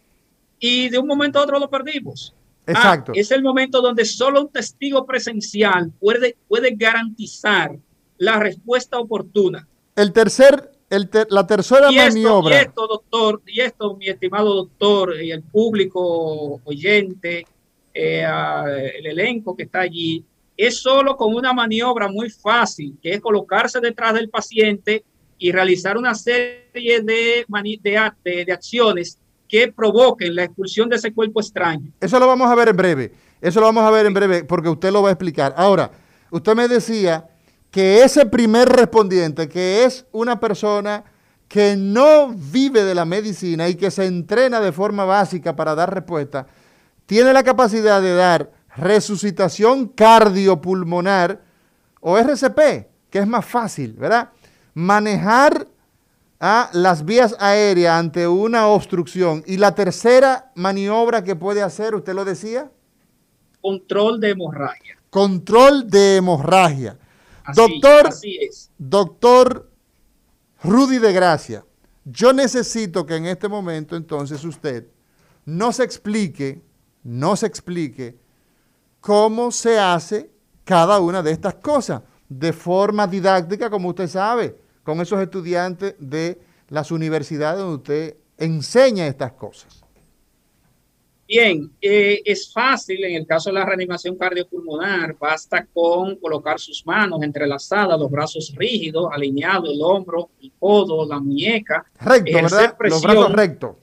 S5: y de un momento a otro lo perdimos.
S3: Ah, Exacto.
S5: es el momento donde solo un testigo presencial puede, puede garantizar la respuesta oportuna.
S3: El tercer, el la tercera maniobra.
S5: y esto, doctor, y esto, mi estimado doctor, y el público oyente, eh, el elenco que está allí, es solo con una maniobra muy fácil, que es colocarse detrás del paciente y realizar una serie de, de, de, acciones que provoquen la expulsión de ese cuerpo extraño.
S3: Eso lo vamos a ver en breve, eso lo vamos a ver en breve porque usted lo va a explicar. Ahora, usted me decía que ese primer respondiente, que es una persona que no vive de la medicina y que se entrena de forma básica para dar respuesta, tiene la capacidad de dar resucitación cardiopulmonar o RCP, que es más fácil, ¿verdad? Manejar a las vías aéreas ante una obstrucción. Y la tercera maniobra que puede hacer, usted lo decía.
S5: control de hemorragia.
S3: Control de hemorragia.
S5: Así,
S3: doctor,
S5: así es.
S3: doctor Rudy de Gracia, yo necesito que en este momento entonces usted nos explique, nos explique cómo se hace cada una de estas cosas de forma didáctica, como usted sabe, con esos estudiantes de las universidades donde usted enseña estas cosas.
S5: Bien, eh, es fácil en el caso de la reanimación cardiopulmonar, basta con colocar sus manos entrelazadas, los brazos rígidos, alineados, el hombro, el codo, la muñeca.
S3: Recto, ¿verdad? los brazos rectos.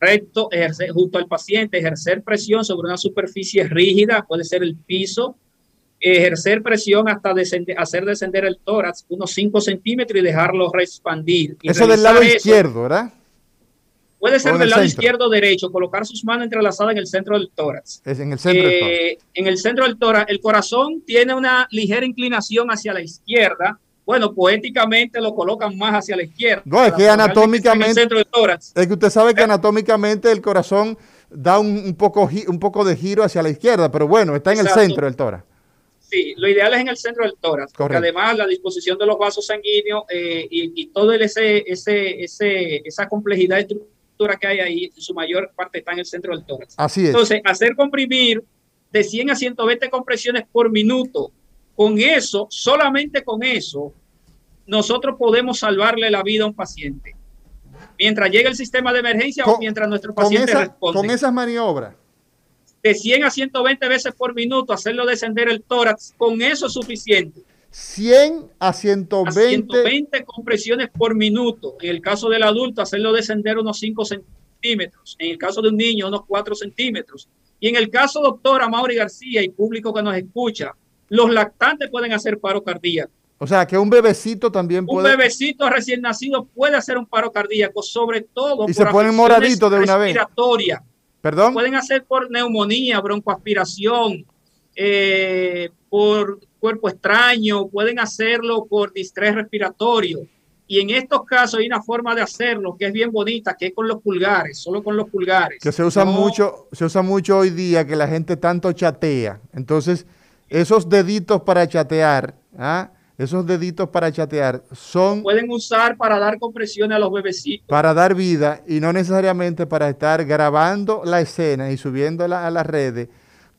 S5: Recto, ejercer, junto al paciente, ejercer presión sobre una superficie rígida, puede ser el piso, ejercer presión hasta descender, hacer descender el tórax unos 5 centímetros y dejarlo expandir.
S3: Eso del lado izquierdo, ¿verdad?
S5: Puede ser del lado izquierdo o derecho, colocar sus manos entrelazadas en el centro del tórax.
S3: Es en el centro del tórax.
S5: Eh, en el centro del tórax, el corazón tiene una ligera inclinación hacia la izquierda. Bueno, poéticamente lo colocan más hacia la izquierda.
S3: No, es que anatómicamente. En el centro del tórax. Es que usted sabe que anatómicamente el corazón da un, poco, un poco de giro hacia la izquierda, pero bueno, está en el centro del tórax.
S5: Sí, lo ideal es en el centro del tórax, porque además la disposición de los vasos sanguíneos eh, y, y, todo ese, ese, ese, esa complejidad estructural que hay ahí, en su mayor parte está en el centro del tórax.
S3: Así es.
S5: Entonces, hacer comprimir de 100 a 120 compresiones por minuto, con eso, solamente con eso, nosotros podemos salvarle la vida a un paciente. Mientras llegue el sistema de emergencia o mientras nuestro paciente
S3: con
S5: responde.
S3: Con esas maniobras.
S5: De 100 a 120 veces por minuto, hacerlo descender el tórax, con eso es suficiente.
S3: 100 a 120. A 120
S5: compresiones por minuto. En el caso del adulto, hacerlo descender unos 5 centímetros. En el caso de un niño, unos 4 centímetros. Y en el caso, doctora Mauri García y público que nos escucha, los lactantes pueden hacer paro cardíaco.
S3: O sea, que un bebecito también puede.
S5: Un bebecito recién nacido puede hacer un paro cardíaco, sobre todo.
S3: Y se ponen moraditos de una vez.
S5: Perdón. Pueden hacer por neumonía, broncoaspiración, eh, por cuerpo extraño, pueden hacerlo por distrés respiratorio. Y en estos casos hay una forma de hacerlo que es bien bonita, que es con los pulgares, solo con los pulgares.
S3: Que se usa mucho, se usa mucho hoy día que la gente tanto chatea. Entonces, esos deditos para chatear, ¿ah? esos deditos para chatear son...
S5: Pueden usar para dar compresión a los bebecitos.
S3: Para dar vida y no necesariamente para estar grabando la escena y subiéndola a las redes.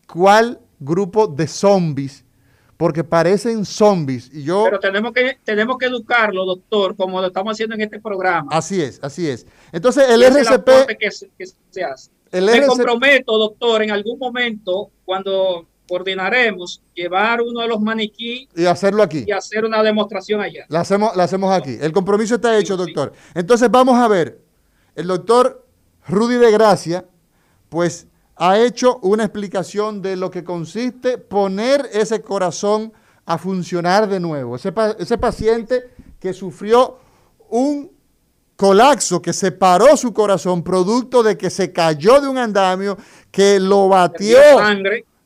S3: ¿Cuál grupo de zombies, porque parecen zombies. Y yo,
S5: Pero tenemos que, tenemos que educarlo, doctor, como lo estamos haciendo en este programa.
S3: Así es, así es. Entonces, el RCP...
S5: que, se hace. Me comprometo, doctor, en algún momento, cuando coordinaremos, llevar uno de los maniquí
S3: y hacerlo aquí.
S5: Y hacer una demostración allá.
S3: La hacemos, la hacemos aquí. El compromiso está hecho, doctor. Entonces, vamos a ver. El doctor Rudy de Gracia, pues ha hecho una explicación de lo que consiste poner ese corazón a funcionar de nuevo. Ese, ese paciente que sufrió un colapso, que separó su corazón producto de que se cayó de un andamio, que lo batió,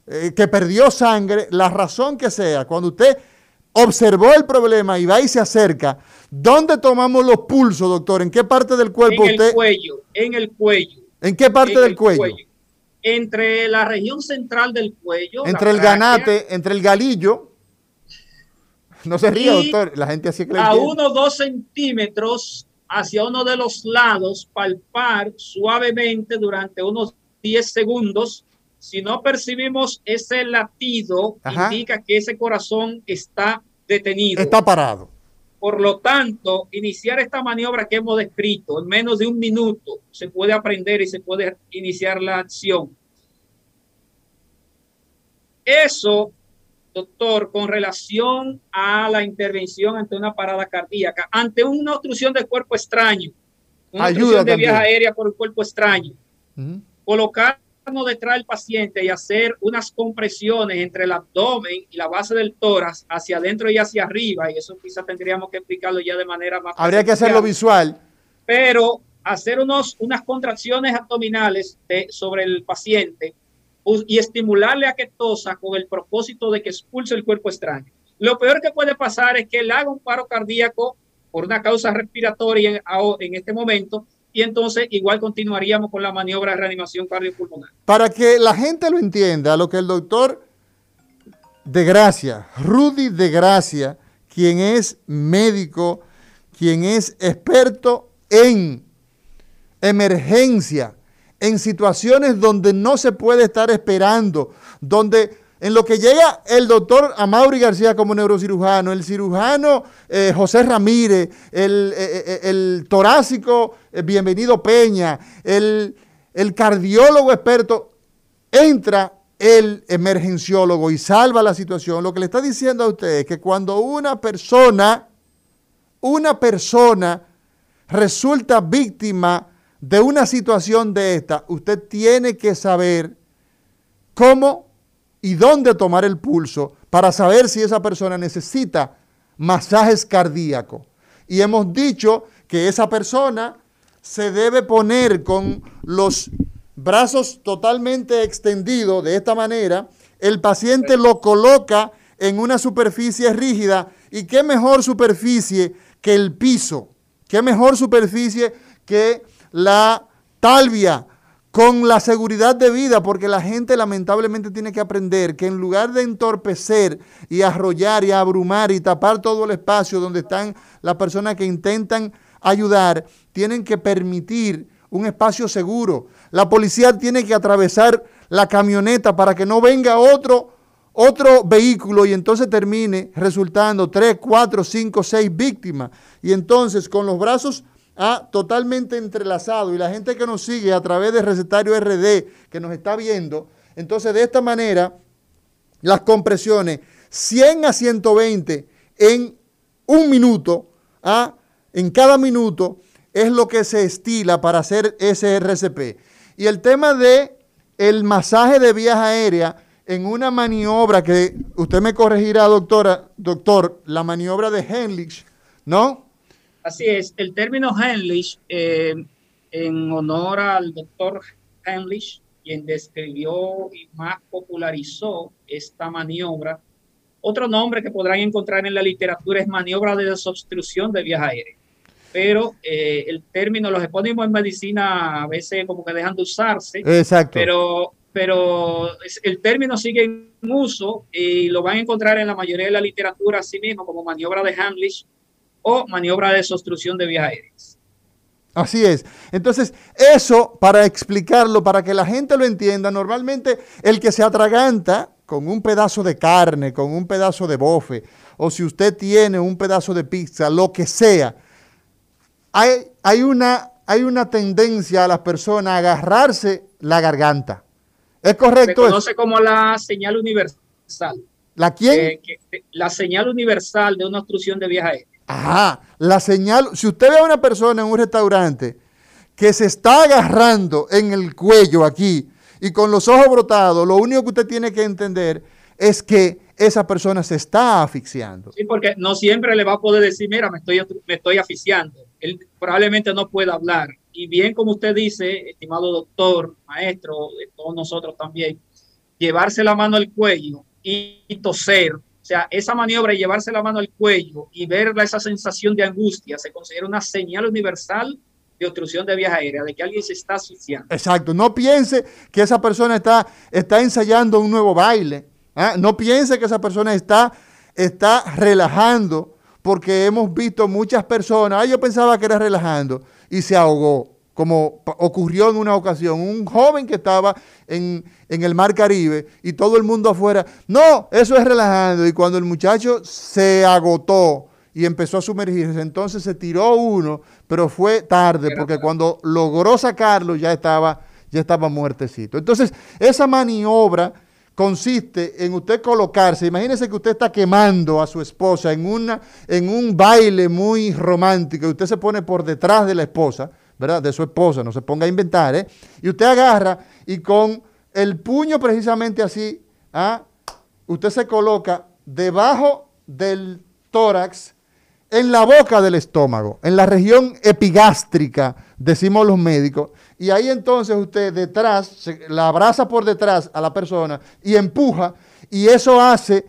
S3: eh, que perdió sangre, la razón que sea, cuando usted observó el problema y va y se acerca, ¿dónde tomamos los pulsos, doctor? ¿En qué parte del cuerpo
S5: en el cuello, en el cuello.
S3: ¿En qué parte del cuello?
S5: Entre la región central del cuello.
S3: Entre el ganate, entre el galillo. No se ríe, doctor. La gente así
S5: que A uno o dos centímetros hacia uno de los lados, palpar suavemente durante unos 10 segundos. Si no percibimos ese latido, indica que ese corazón está detenido.
S3: Está parado.
S5: Por lo tanto, iniciar esta maniobra que hemos descrito en menos de un minuto se puede aprender y se puede iniciar la acción. Eso, doctor, con relación a la intervención ante una parada cardíaca, ante una obstrucción del cuerpo extraño, una obstrucción de viaje aérea por el cuerpo extraño, colocar detrás del paciente y hacer unas compresiones entre el abdomen y la base del tórax hacia adentro y hacia arriba, y eso quizás tendríamos que explicarlo ya de manera más.
S3: Habría que hacerlo visual.
S5: Pero hacer unos, unas contracciones abdominales sobre el paciente y estimularle a que tosa con el propósito de que expulse el cuerpo extraño. Lo peor que puede pasar es que él haga un paro cardíaco por una causa respiratoria en, en este momento y entonces igual continuaríamos con la maniobra de reanimación cardiopulmonar.
S3: Para que la gente lo entienda, lo que el doctor de Gracia, Rudy de Gracia, quien es médico, quien es experto en emergencia, en situaciones donde no se puede estar esperando, donde en lo que llega el doctor Amaury García como neurocirujano, el cirujano eh, José Ramírez, el, eh, eh, torácico Bienvenido Peña, el, el cardiólogo experto, entra el emergenciólogo y salva la situación. Lo que le está diciendo a usted es que cuando una persona, una persona resulta víctima de una situación de esta, usted tiene que saber cómo y dónde tomar el pulso para saber si esa persona necesita masajes cardíacos. Y hemos dicho que esa persona se debe poner con los brazos totalmente extendidos de esta manera, el paciente lo coloca en una superficie rígida. Y qué mejor superficie que el piso, qué mejor superficie que la talvia con la seguridad de vida, porque la gente lamentablemente tiene que aprender que en lugar de entorpecer y arrollar y abrumar y tapar todo el espacio donde están las personas que intentan ayudar, tienen que permitir un espacio seguro. La policía tiene que atravesar la camioneta para que no venga otro, otro vehículo y entonces termine resultando tres, cuatro, cinco, seis víctimas. Y entonces con los brazos ah, totalmente entrelazados y la gente que nos sigue a través del recetario RD que nos está viendo, entonces de esta manera las compresiones 100 a 120 en un minuto, ah, en cada minuto, es lo que se estila para hacer ese RCP. Y el tema de el masaje de vías aéreas en una maniobra que usted me corregirá, doctora, doctor, la maniobra de Henlich, ¿no?
S5: Así es, el término Henlich, eh, en honor al doctor Henlich, quien describió y más popularizó esta maniobra. Otro nombre que podrán encontrar en la literatura es maniobra de desobstrucción de vías aéreas pero eh, el término, los epónimos en medicina a veces como que dejan de usarse.
S3: Exacto.
S5: Pero, pero el término sigue en uso y lo van a encontrar en la mayoría de la literatura así mismo como maniobra de Hamlish o maniobra de desobstrucción de vías aéreas.
S3: Así es. Entonces, eso para explicarlo, para que la gente lo entienda, normalmente el que se atraganta con un pedazo de carne, con un pedazo de bofe, o si usted tiene un pedazo de pizza, lo que sea, hay, una, hay una tendencia a las personas a agarrarse la garganta. ¿Es correcto?
S5: Se conoce como la señal universal.
S3: ¿La quién? Eh,
S5: la señal universal de una obstrucción de viaje.
S3: Ajá, la señal. Si usted ve a una persona en un restaurante que se está agarrando en el cuello aquí y con los ojos brotados, lo único que usted tiene que entender es que esa persona se está asfixiando.
S5: Sí, porque no siempre le va a poder decir, mira, me estoy, me estoy asfixiando él probablemente no pueda hablar. Y bien, como usted dice, estimado doctor, maestro, todos nosotros también, llevarse la mano al cuello y, toser, o sea, esa maniobra de llevarse la mano al cuello y ver esa sensación de angustia se considera una señal universal de obstrucción de vías aéreas, de que alguien se está asfixiando.
S3: Exacto, no piense que esa persona está, está ensayando un nuevo baile, ¿ah? no piense que esa persona está, está relajando porque hemos visto muchas personas, yo pensaba que era relajando, y se ahogó, como ocurrió en una ocasión, un joven que estaba en, en, el mar Caribe y todo el mundo afuera, no, eso es relajando, y cuando el muchacho se agotó y empezó a sumergirse, entonces se tiró uno, pero fue tarde, porque cuando logró sacarlo ya estaba, ya estaba muertecito. Entonces, esa maniobra consiste en usted colocarse, imagínese que usted está quemando a su esposa en, una, en un baile muy romántico y usted se pone por detrás de la esposa, De su esposa, no se ponga a inventar, ¿eh? Y usted agarra y con el puño precisamente así, ¿ah? usted se coloca debajo del tórax en la boca del estómago, en la región epigástrica, decimos los médicos, y ahí entonces usted detrás, la abraza por detrás a la persona y empuja, y eso hace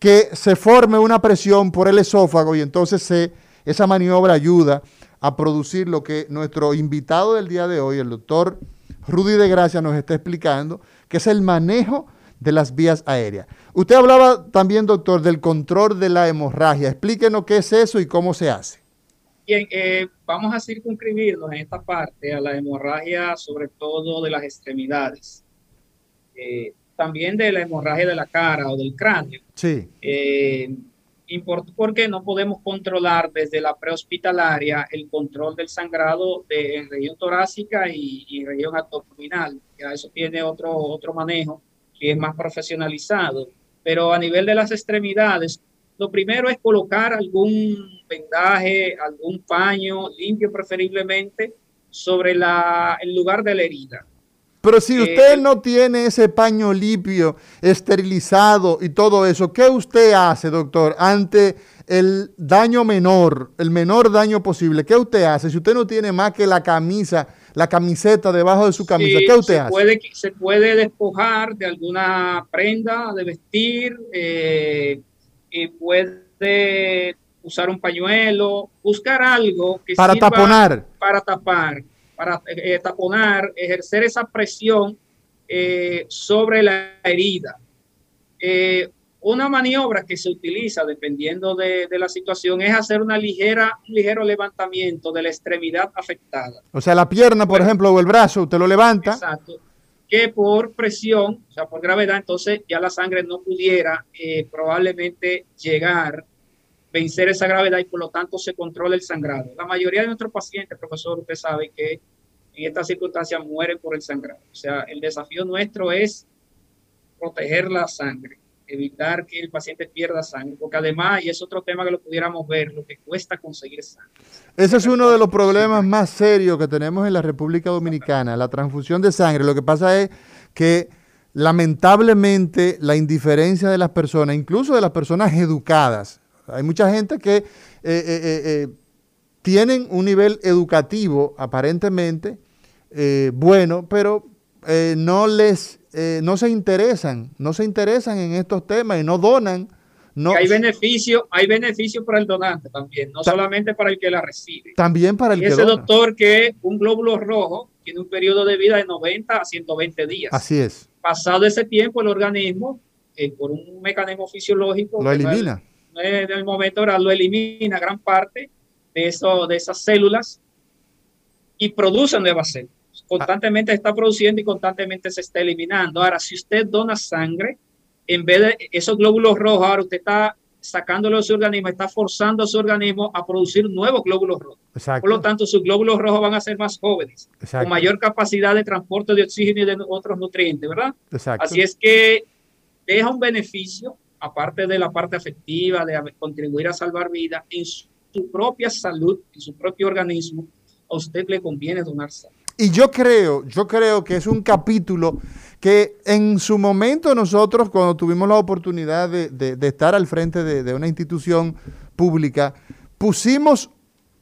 S3: que se forme una presión por el esófago y entonces se, esa maniobra ayuda a producir lo que nuestro invitado del día de hoy, el doctor Rudy de Gracia, nos está explicando, que es el manejo de las vías aéreas. Usted hablaba también, doctor, del control de la hemorragia. Explíquenos qué es eso y cómo se hace.
S5: Bien, eh, vamos a circunscribirnos en esta parte a la hemorragia, sobre todo de las extremidades. Eh, también de la hemorragia de la cara o del cráneo.
S3: Sí.
S5: Eh, porque no podemos controlar desde la prehospitalaria el control del sangrado de, en región torácica y, y región abdominal. Ya eso tiene otro, otro manejo que es más profesionalizado. Pero a nivel de las extremidades, lo primero es colocar algún vendaje, algún paño limpio preferiblemente sobre la, el lugar de la herida.
S3: Pero si usted no tiene ese paño limpio, esterilizado y todo eso, ¿qué usted hace, doctor, ante el daño menor, el menor daño posible? ¿Qué usted hace? Si usted no tiene más que la camisa, la camiseta debajo de su camisa, ¿qué usted
S5: se
S3: hace?
S5: Puede, se puede despojar de alguna prenda de vestir eh, y puede usar un pañuelo, buscar algo que
S3: para taponar.
S5: Para tapar para eh, taponar, ejercer esa presión eh, sobre la herida. Eh, una maniobra que se utiliza dependiendo de, de, la situación es hacer una ligera, un ligero levantamiento de la extremidad afectada.
S3: O sea, la pierna, por ejemplo, o el brazo, usted lo levanta.
S5: Exacto. Que por presión, o sea, por gravedad, entonces ya la sangre no pudiera probablemente llegar vencer esa gravedad y por lo tanto se controla el sangrado. La mayoría de nuestros pacientes, profesor, usted sabe que en estas circunstancias mueren por el sangrado. O sea, el desafío nuestro es proteger la sangre, evitar que el paciente pierda sangre, porque además, y es otro tema que lo pudiéramos ver, lo que cuesta conseguir sangre.
S3: Ese es uno de los problemas más serios que tenemos en la República Dominicana, la transfusión de sangre. Lo que pasa es que lamentablemente la indiferencia de las personas, incluso de las personas educadas, hay mucha gente que eh, eh, eh, tienen un nivel educativo aparentemente bueno, pero no les no se interesan, no se interesan en estos temas y no donan. No,
S5: hay beneficio, hay beneficio para el donante también, no solamente para el que la recibe.
S3: También para el
S5: y
S3: que
S5: ese
S3: dona.
S5: doctor que un glóbulo rojo tiene un periodo de vida de 90 a 120 días.
S3: Así es.
S5: Pasado ese tiempo, el organismo, por un mecanismo fisiológico,
S3: lo elimina
S5: en el momento ahora lo elimina gran parte de, eso, de esas células y produce nuevas células. Constantemente está produciendo y constantemente se está eliminando. Ahora, si usted dona sangre, en vez de esos glóbulos rojos, ahora usted está sacándolo de su organismo, está forzando a su organismo a producir nuevos glóbulos rojos.
S3: Exacto.
S5: Por lo tanto, sus glóbulos rojos van a ser más jóvenes,
S3: Exacto.
S5: con mayor capacidad de transporte de oxígeno y de otros nutrientes, ¿verdad?
S3: Exacto.
S5: Así es que deja un beneficio aparte de la parte afectiva, de contribuir a salvar vidas, en su propia salud, en su propio organismo, a usted le conviene donar sangre.
S3: Y yo creo, yo creo que es un capítulo que en su momento nosotros, cuando tuvimos la oportunidad de, estar al frente de, de una institución pública, pusimos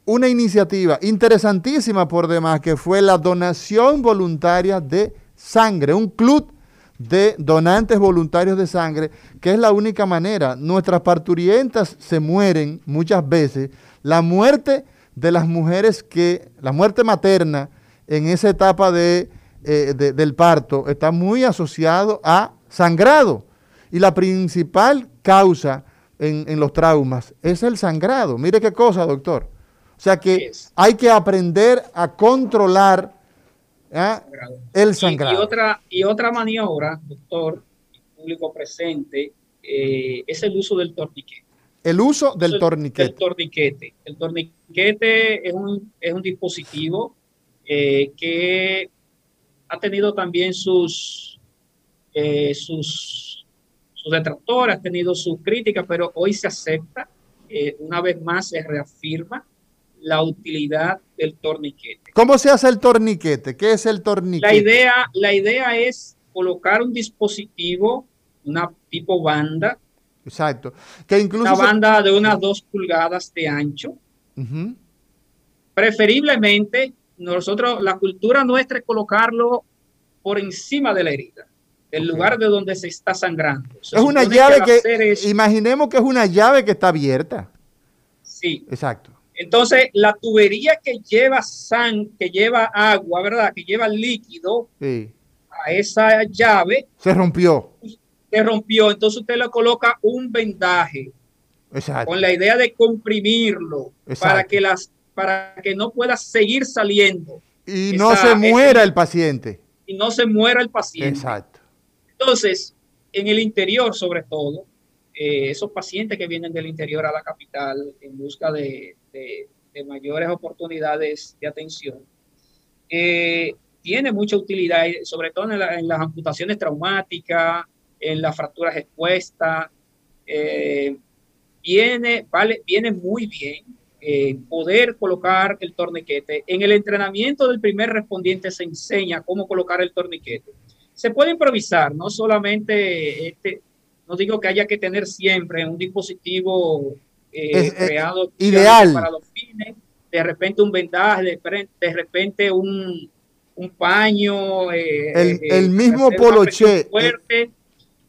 S3: una iniciativa interesantísima por demás, que fue la donación voluntaria de sangre, un club de donantes voluntarios de sangre, que es la única manera. Nuestras parturientas se mueren muchas veces. La muerte de las mujeres que, la muerte materna en esa etapa de, eh, de, del parto está muy asociado a sangrado. Y la principal causa en, en, los traumas es el sangrado. Mire qué cosa, doctor. O sea que hay que aprender a controlar ¿Ah? El sangrado.
S5: Y, y, otra, y otra maniobra, doctor, público presente, eh, es el uso del torniquete.
S3: El uso del el, torniquete.
S5: El torniquete. El torniquete es un, es un dispositivo eh, que ha tenido también sus, eh, sus, sus detractores, ha tenido sus críticas, pero hoy se acepta, una vez más se reafirma la utilidad del torniquete.
S3: ¿Cómo se hace el torniquete? ¿Qué es el torniquete?
S5: La idea, la idea es colocar un dispositivo, una tipo banda.
S3: Exacto. Que incluso
S5: una se... banda de unas dos pulgadas de ancho. Uh -huh. Preferiblemente, nosotros, la cultura nuestra es colocarlo por encima de la herida, el okay. lugar de donde se está sangrando. Se
S3: es una llave que, que es... imaginemos que es una llave que está abierta.
S5: Sí.
S3: Exacto
S5: Entonces, la tubería que lleva sang, que lleva agua, ¿verdad? Que lleva líquido
S3: Sí.
S5: a esa llave,
S3: Se rompió.
S5: se rompió. Entonces usted le coloca un vendaje
S3: Exacto.
S5: con la idea de comprimirlo
S3: Exacto.
S5: para que las para que no pueda seguir saliendo
S3: Y no se muera el paciente.
S5: y no se muera el paciente.
S3: Exacto.
S5: Entonces, en el interior, sobre todo, eh, esos pacientes que vienen del interior a la capital en busca de, de- mayores oportunidades de atención, tiene mucha utilidad, sobre todo en las amputaciones traumáticas, en las fracturas expuestas. eh, viene, vale, viene muy bien eh, poder colocar el torniquete. En el entrenamiento del primer respondiente se enseña cómo colocar el torniquete se puede improvisar, no solamente, este, no digo que haya que tener siempre un dispositivo eh,
S3: Es, eh,
S5: creado
S3: ideal.
S5: para los fines, de repente un vendaje, de, de repente un, un paño. eh,
S3: El-
S5: eh,
S3: el mismo
S5: hacer una
S3: poloché,
S5: Fuerte,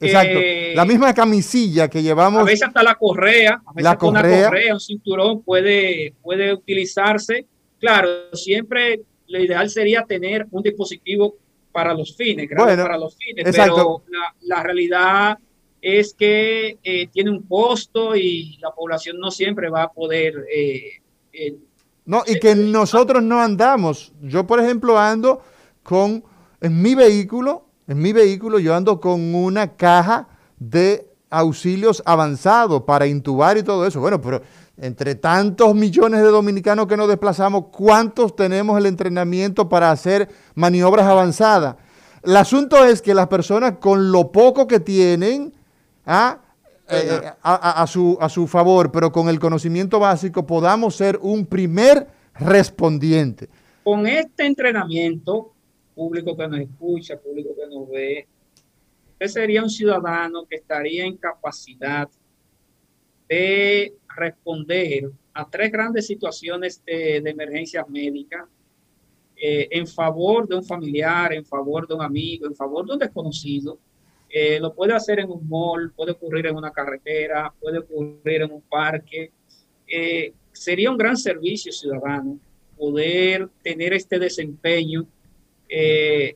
S3: Exacto.
S5: eh,
S3: La misma camisilla que
S5: a
S3: llevamos.
S5: veces hasta la correa, a veces
S3: La
S5: hasta una
S3: correa.
S5: correa, un cinturón puede, puede utilizarse. Claro, siempre lo ideal sería tener un dispositivo para los fines,
S3: Bueno,
S5: para los fines,
S3: exacto.
S5: pero la, la realidad es que eh, tiene un costo y la población no siempre va a poder eh,
S3: No, y que nosotros no andamos. Yo, por ejemplo, ando con, en mi vehículo, en mi vehículo yo ando con una caja de auxilios avanzados para intubar y todo eso. Bueno, pero entre tantos millones de dominicanos que nos desplazamos, ¿cuántos tenemos el entrenamiento para hacer maniobras avanzadas? El asunto es que las personas con lo poco que tienen, ¿ah? eh, a, a- a su, a su favor, pero con el conocimiento básico podamos ser un primer respondiente.
S5: con este entrenamiento, público que nos escucha, público que nos ve, usted sería un ciudadano que estaría en capacidad de responder a tres grandes situaciones de, de emergencias médicas eh, en favor de un familiar, en favor de un amigo, en favor de un desconocido. Eh, lo puede hacer en un mall, puede ocurrir en una carretera, puede ocurrir en un parque. Eh, sería un gran servicio ciudadano poder tener este desempeño. eh,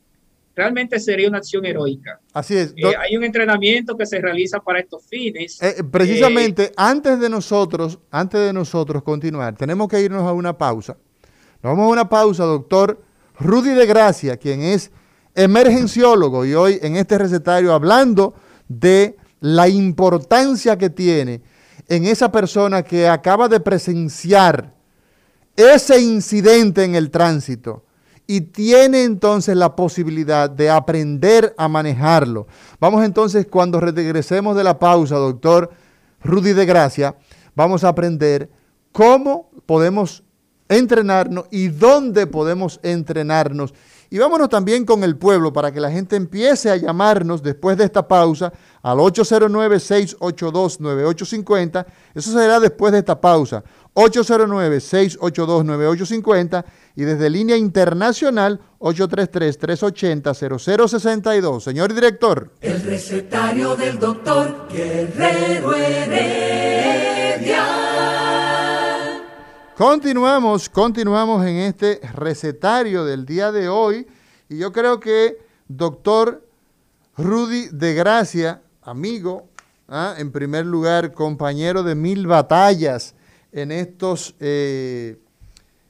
S5: realmente sería una acción heroica.
S3: Así es.
S5: Eh, hay un entrenamiento que se realiza para estos fines.
S3: eh, precisamente antes de nosotros, antes de nosotros continuar, tenemos que irnos a una pausa. Nos vamos a una pausa, doctor Rudy de Gracia, quien es emergenciólogo y hoy en este recetario hablando de la importancia que tiene en esa persona que acaba de presenciar ese incidente en el tránsito y tiene entonces la posibilidad de aprender a manejarlo. Vamos entonces, cuando regresemos de la pausa, doctor Rudy de Gracia, vamos a aprender cómo podemos entrenarnos y dónde podemos entrenarnos. Y vámonos también con el pueblo para que la gente empiece a llamarnos después de esta pausa al 809-682-9850. Eso será después de esta pausa. 809-682-9850 y desde línea internacional 833-380-0062. Señor director.
S2: El recetario del doctor Guerrero Heredia.
S3: Continuamos, continuamos en este recetario del día de hoy y yo creo que doctor Rudy de Gracia, amigo, ¿ah? en primer lugar, compañero de mil batallas en estos eh,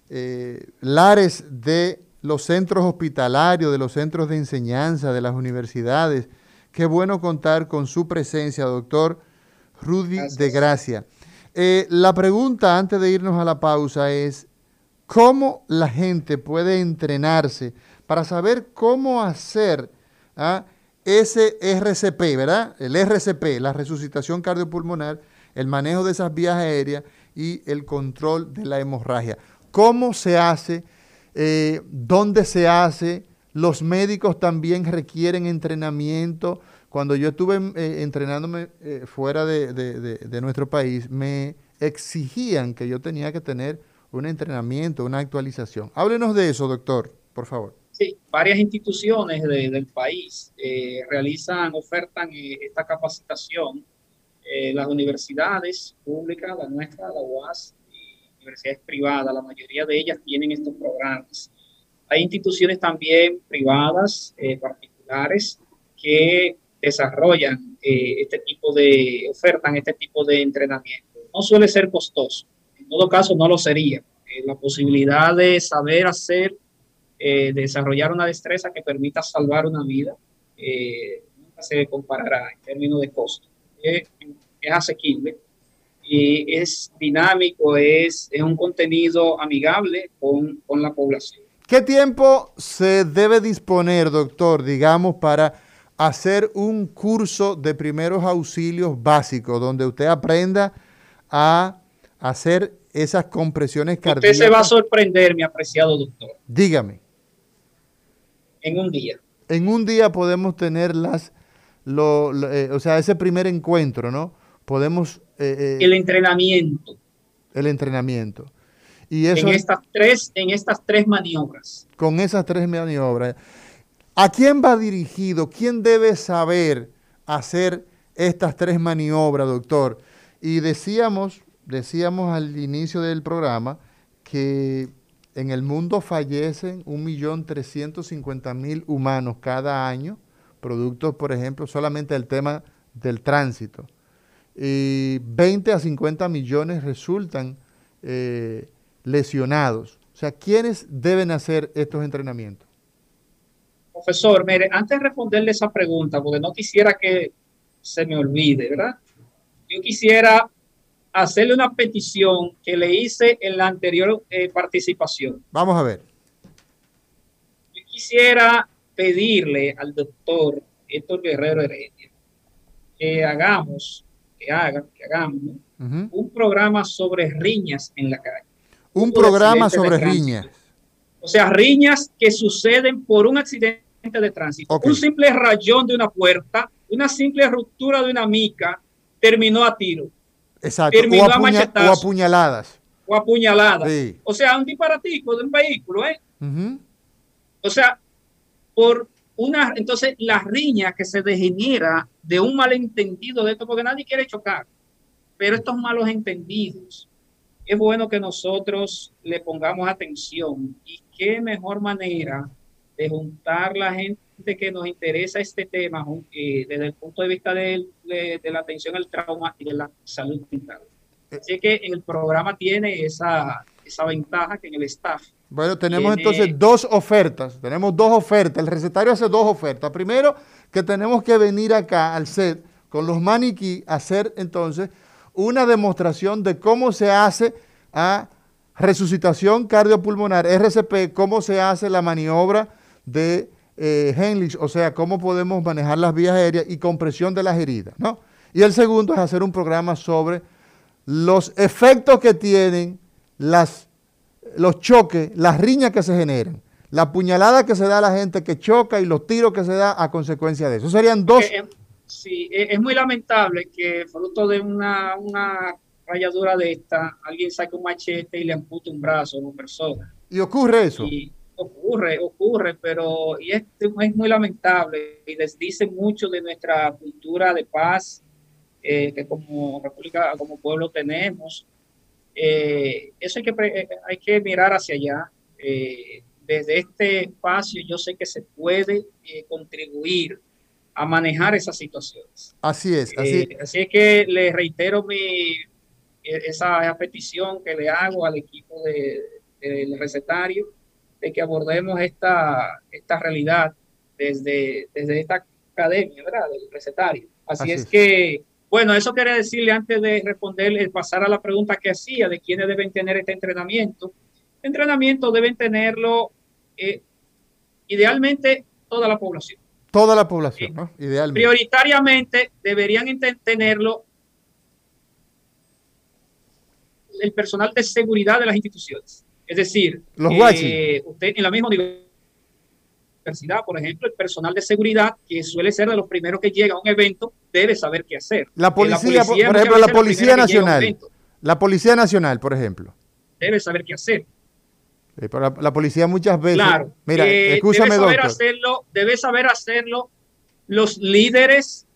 S3: eh, lares de los centros hospitalarios, de los centros de enseñanza, de las universidades. Qué bueno contar con su presencia, doctor Rudy
S5: Gracias.
S3: de Gracia. Eh, la pregunta antes de irnos a la pausa es, ¿cómo la gente puede entrenarse para saber cómo hacer ah, ese RCP, ¿verdad? El RCP, la resucitación cardiopulmonar, el manejo de esas vías aéreas y el control de la hemorragia. ¿Cómo se hace? Eh, ¿Dónde se hace? Los médicos también requieren entrenamiento. Cuando yo estuve eh, entrenándome eh, fuera de, nuestro país, me exigían que yo tenía que tener un entrenamiento, una actualización. Háblenos de eso, doctor, por favor.
S5: Sí, varias instituciones de- del país eh, realizan, ofertan esta capacitación. Las universidades públicas, la nuestra, la UAS, y universidades privadas, la mayoría de ellas tienen estos programas. Hay instituciones también privadas, particulares, que desarrollan eh, este tipo de, ofertan este tipo de entrenamiento. No suele ser costoso, en todo caso no lo sería. Eh, la posibilidad de saber hacer, desarrollar una destreza que permita salvar una vida, nunca se comparará en términos de costo. es asequible y es dinámico, es, es un contenido amigable con, con la población.
S3: ¿Qué tiempo se debe disponer, doctor, digamos, para hacer un curso de primeros auxilios básicos, donde usted aprenda a hacer esas compresiones cardíacas?
S5: Usted se va a sorprender, mi apreciado doctor.
S3: Dígame.
S5: En un día.
S3: En un día podemos tener las, lo, eh, o sea, ese primer encuentro, ¿no? Podemos...
S5: Eh, eh, el entrenamiento.
S3: El entrenamiento.
S5: Y eso, en, estas tres, en estas tres maniobras.
S3: Con esas tres maniobras. ¿A quién va dirigido? ¿Quién debe saber hacer estas tres maniobras, doctor? Y decíamos, decíamos al inicio del programa que en el mundo fallecen 1.350.000 humanos cada año, productos, por ejemplo, solamente del tema del tránsito. Y 20 a 50 millones resultan eh, lesionados. O sea, ¿quiénes deben hacer estos entrenamientos?
S5: Profesor, mire, antes de responderle esa pregunta, porque no quisiera que se me olvide, ¿verdad? Yo quisiera hacerle una petición que le hice en la anterior eh, participación.
S3: Vamos a ver.
S5: Yo quisiera pedirle al doctor Héctor Guerrero Heredia que hagamos, que haga, que hagamos un programa sobre riñas en la calle.
S3: Un programa sobre riñas.
S5: O sea, riñas que suceden por un accidente de tránsito. Un simple rayón de una puerta, una simple ruptura de una mica, terminó a tiro.
S3: Exacto. Terminó o, a o apuñaladas.
S5: O apuñaladas. O sea, un disparatico de un vehículo, ¿eh? O sea, por una, entonces la riña que se degenera de un malentendido de esto, porque nadie quiere chocar, pero estos malos entendidos es bueno que nosotros le pongamos atención y qué mejor manera de juntar la gente que nos interesa este tema eh, desde el punto de vista de, la atención al trauma y de la salud mental. Así que el programa tiene esa, esa ventaja que en el staff.
S3: Bueno, tenemos entonces dos ofertas, tenemos dos ofertas, el recetario hace dos ofertas. Primero, que tenemos que venir acá al set con los maniquí a hacer entonces una demostración de cómo se hace a resucitación cardiopulmonar, RCP, cómo se hace la maniobra de eh, o sea, cómo podemos manejar las vías aéreas y compresión de las heridas, ¿no? Y el segundo es hacer un programa sobre los efectos que tienen las, los choques, las riñas que se generan, la puñalada que se da a la gente que choca y los tiros que se da a consecuencia de eso. Serían dos... Eh,
S5: Sí, e, es muy lamentable que fruto de una, una rayadura de esta, alguien saque un machete y le ampute un brazo a una persona.
S3: ¿Y ocurre eso?
S5: Y ocurre, ocurre, pero y es, es muy lamentable y desdice mucho de nuestra cultura de paz eh, que como república, como pueblo tenemos. Eh, eso hay que, eh, hay que mirar hacia allá. desde este espacio yo sé que se puede contribuir a manejar esas situaciones.
S3: Así es. Así,
S5: eh, así es que le reitero mi, e, esa, petición que le hago al equipo del recetario de que abordemos esta, esta realidad desde, desde esta academia, ¿verdad? Del recetario. Así, es, que, bueno, eso quería decirle antes de responder, pasar a la pregunta que hacía de quiénes deben tener este entrenamiento. entrenamiento deben tenerlo eh, idealmente toda la población
S3: Toda la población, ¿no? Idealmente.
S5: Prioritariamente deberían tenerlo el personal de seguridad de las instituciones. Es decir,
S3: Los
S5: eh, usted en la misma universidad, por ejemplo, el personal de seguridad, que suele ser de los primeros que llega a un evento, debe saber qué hacer.
S3: La policía, por ejemplo, la Policía Nacional. La Policía Nacional, por ejemplo.
S5: Debe saber qué hacer.
S3: Eh, la, policía muchas veces.
S5: Claro. Mira, eh, escúchame, debe saber hacerlo, debe saber hacerlo los líderes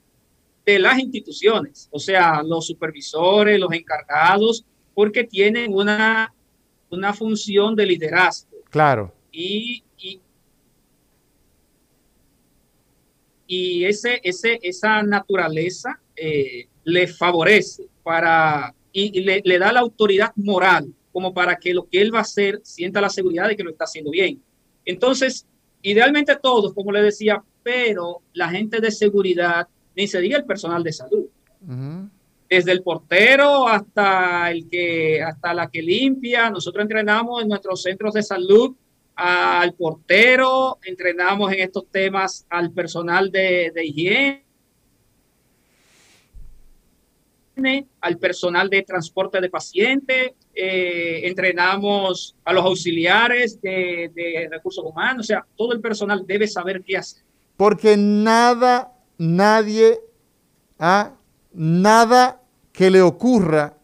S5: de las instituciones, o sea, los supervisores, los encargados, porque tienen una una función de liderazgo.
S3: Claro.
S5: Y, y, ese, ese, esa naturaleza eh, le favorece para y, le, le, da la autoridad moral como para que lo que él va a hacer sienta la seguridad de que lo está haciendo bien. Entonces, idealmente todos, como le decía, pero la gente de seguridad, ni se diga el personal de salud. Desde el portero hasta el que, hasta la que limpia, nosotros entrenamos en nuestros centros de salud al portero, entrenamos en estos temas al personal de, higiene, al personal de transporte de pacientes, eh, entrenamos a los auxiliares de, de, recursos humanos, o sea, todo el personal debe saber qué hacer.
S3: Porque nada, nadie, ah, nada que le ocurra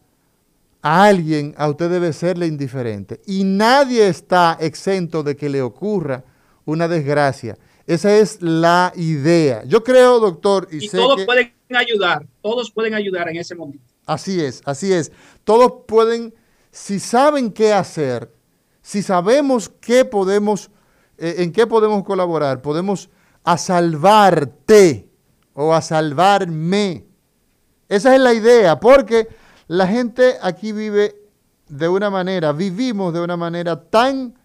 S3: a alguien, a usted debe serle indiferente. Y nadie está exento de que le ocurra una desgracia. Esa es la idea. Yo creo, doctor,
S5: y, todos pueden ayudar, todos pueden ayudar en ese momento.
S3: Así es, así es. Todos pueden, si saben qué hacer, si sabemos qué podemos, eh, en qué podemos colaborar, podemos a salvarte o a salvarme. Esa es la idea, porque la gente aquí vive de una manera, vivimos de una manera tan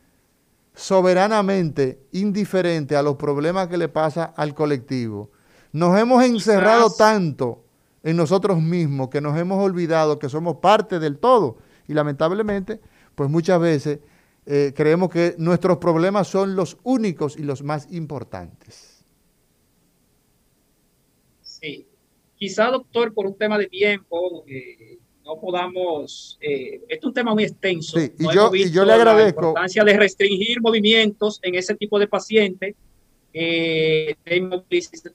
S3: soberanamente indiferente a los problemas que le pasa al colectivo. Nos hemos encerrado tanto en nosotros mismos que nos hemos olvidado que somos parte del todo. Y lamentablemente, pues muchas veces eh, creemos que nuestros problemas son los únicos y los más importantes.
S5: Sí. Quizá, doctor, por un tema de tiempo, eh, no podamos, eh, es un tema muy extenso.
S3: Sí, y, yo, y yo le agradezco.
S5: La importancia de restringir movimientos en ese tipo de pacientes, eh, de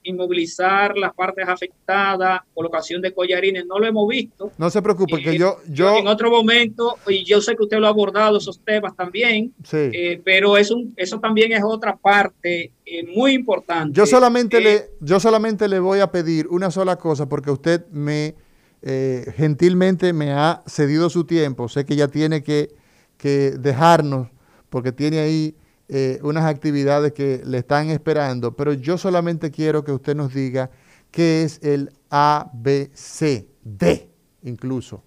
S5: inmovilizar, las partes afectadas, colocación de collarines, no lo hemos visto.
S3: No se preocupe, que eh, yo, yo...
S5: En otro momento, y yo sé que usted lo ha abordado esos temas también,
S3: sí.
S5: eh, pero es un, eso también es otra parte eh, muy importante.
S3: Yo solamente, le, yo solamente le voy a pedir una sola cosa, porque usted me eh, gentilmente me ha cedido su tiempo. Sé que ya tiene que, que dejarnos porque tiene ahí eh, unas actividades que le están esperando, pero yo solamente quiero que usted nos diga qué es el ABCD incluso,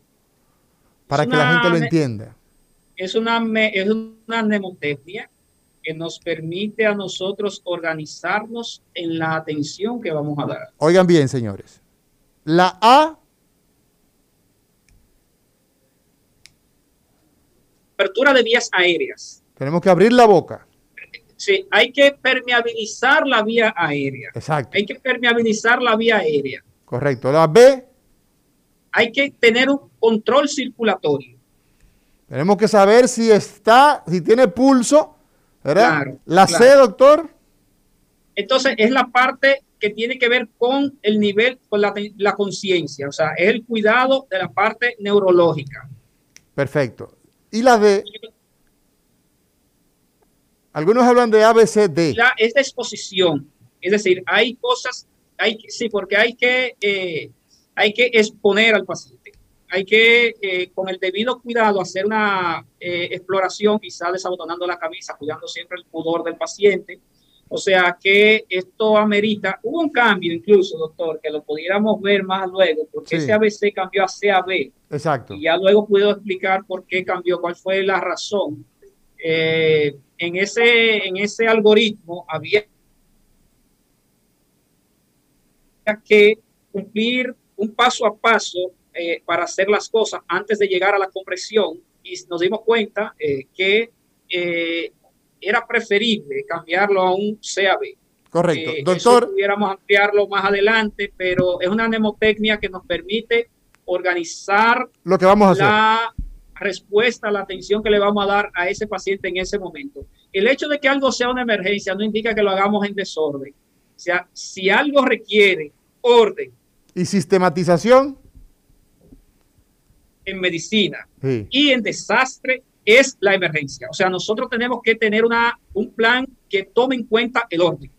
S3: para que la gente lo entienda.
S5: Es una, es una mnemotecnia que nos permite a nosotros organizarnos en la atención que vamos a dar.
S3: Oigan bien, señores. La A
S5: apertura de vías aéreas.
S3: Tenemos que abrir la boca.
S5: Sí, hay que permeabilizar la vía aérea.
S3: Exacto.
S5: Hay que permeabilizar la vía aérea.
S3: Correcto. La B.
S5: Hay que tener un control circulatorio.
S3: Tenemos que saber si está, si tiene pulso, ¿verdad?
S5: Claro,
S3: la
S5: claro.
S3: C, doctor.
S5: Entonces, es la parte que tiene que ver con el nivel, con la, la conciencia, o sea, es el cuidado de la parte neurológica.
S3: Perfecto. Y la D. Algunos hablan de ABCD.
S5: La, es de exposición. Es decir, hay cosas, hay, sí, porque hay que, eh, hay que exponer al paciente. Hay que, eh, con el debido cuidado, hacer una eh, exploración, quizá desabotonando la camisa, cuidando siempre el pudor del paciente. O sea que esto amerita, hubo un cambio incluso, doctor, que lo pudiéramos ver más luego, porque
S3: Sí.
S5: ese ABC cambió a CAB.
S3: Exacto.
S5: Y ya luego puedo explicar por qué cambió, cuál fue la razón. Eh, en, ese, en ese algoritmo había que cumplir un paso a paso eh, para hacer las cosas antes de llegar a la compresión y nos dimos cuenta eh, que eh, era preferible cambiarlo a un CAB.
S3: Correcto. Doctor,
S5: pudiéramos ampliarlo más adelante, pero es una mnemotecnia que nos permite organizar
S3: lo que vamos a hacer.
S5: Respuesta, la atención que le vamos a dar a ese paciente en ese momento. El hecho de que algo sea una emergencia no indica que lo hagamos en desorden. O sea, si algo requiere orden
S3: Y sistematización.
S5: en medicina
S3: Sí.
S5: y en desastre es la emergencia. O sea, nosotros tenemos que tener una, un plan que tome en cuenta el orden.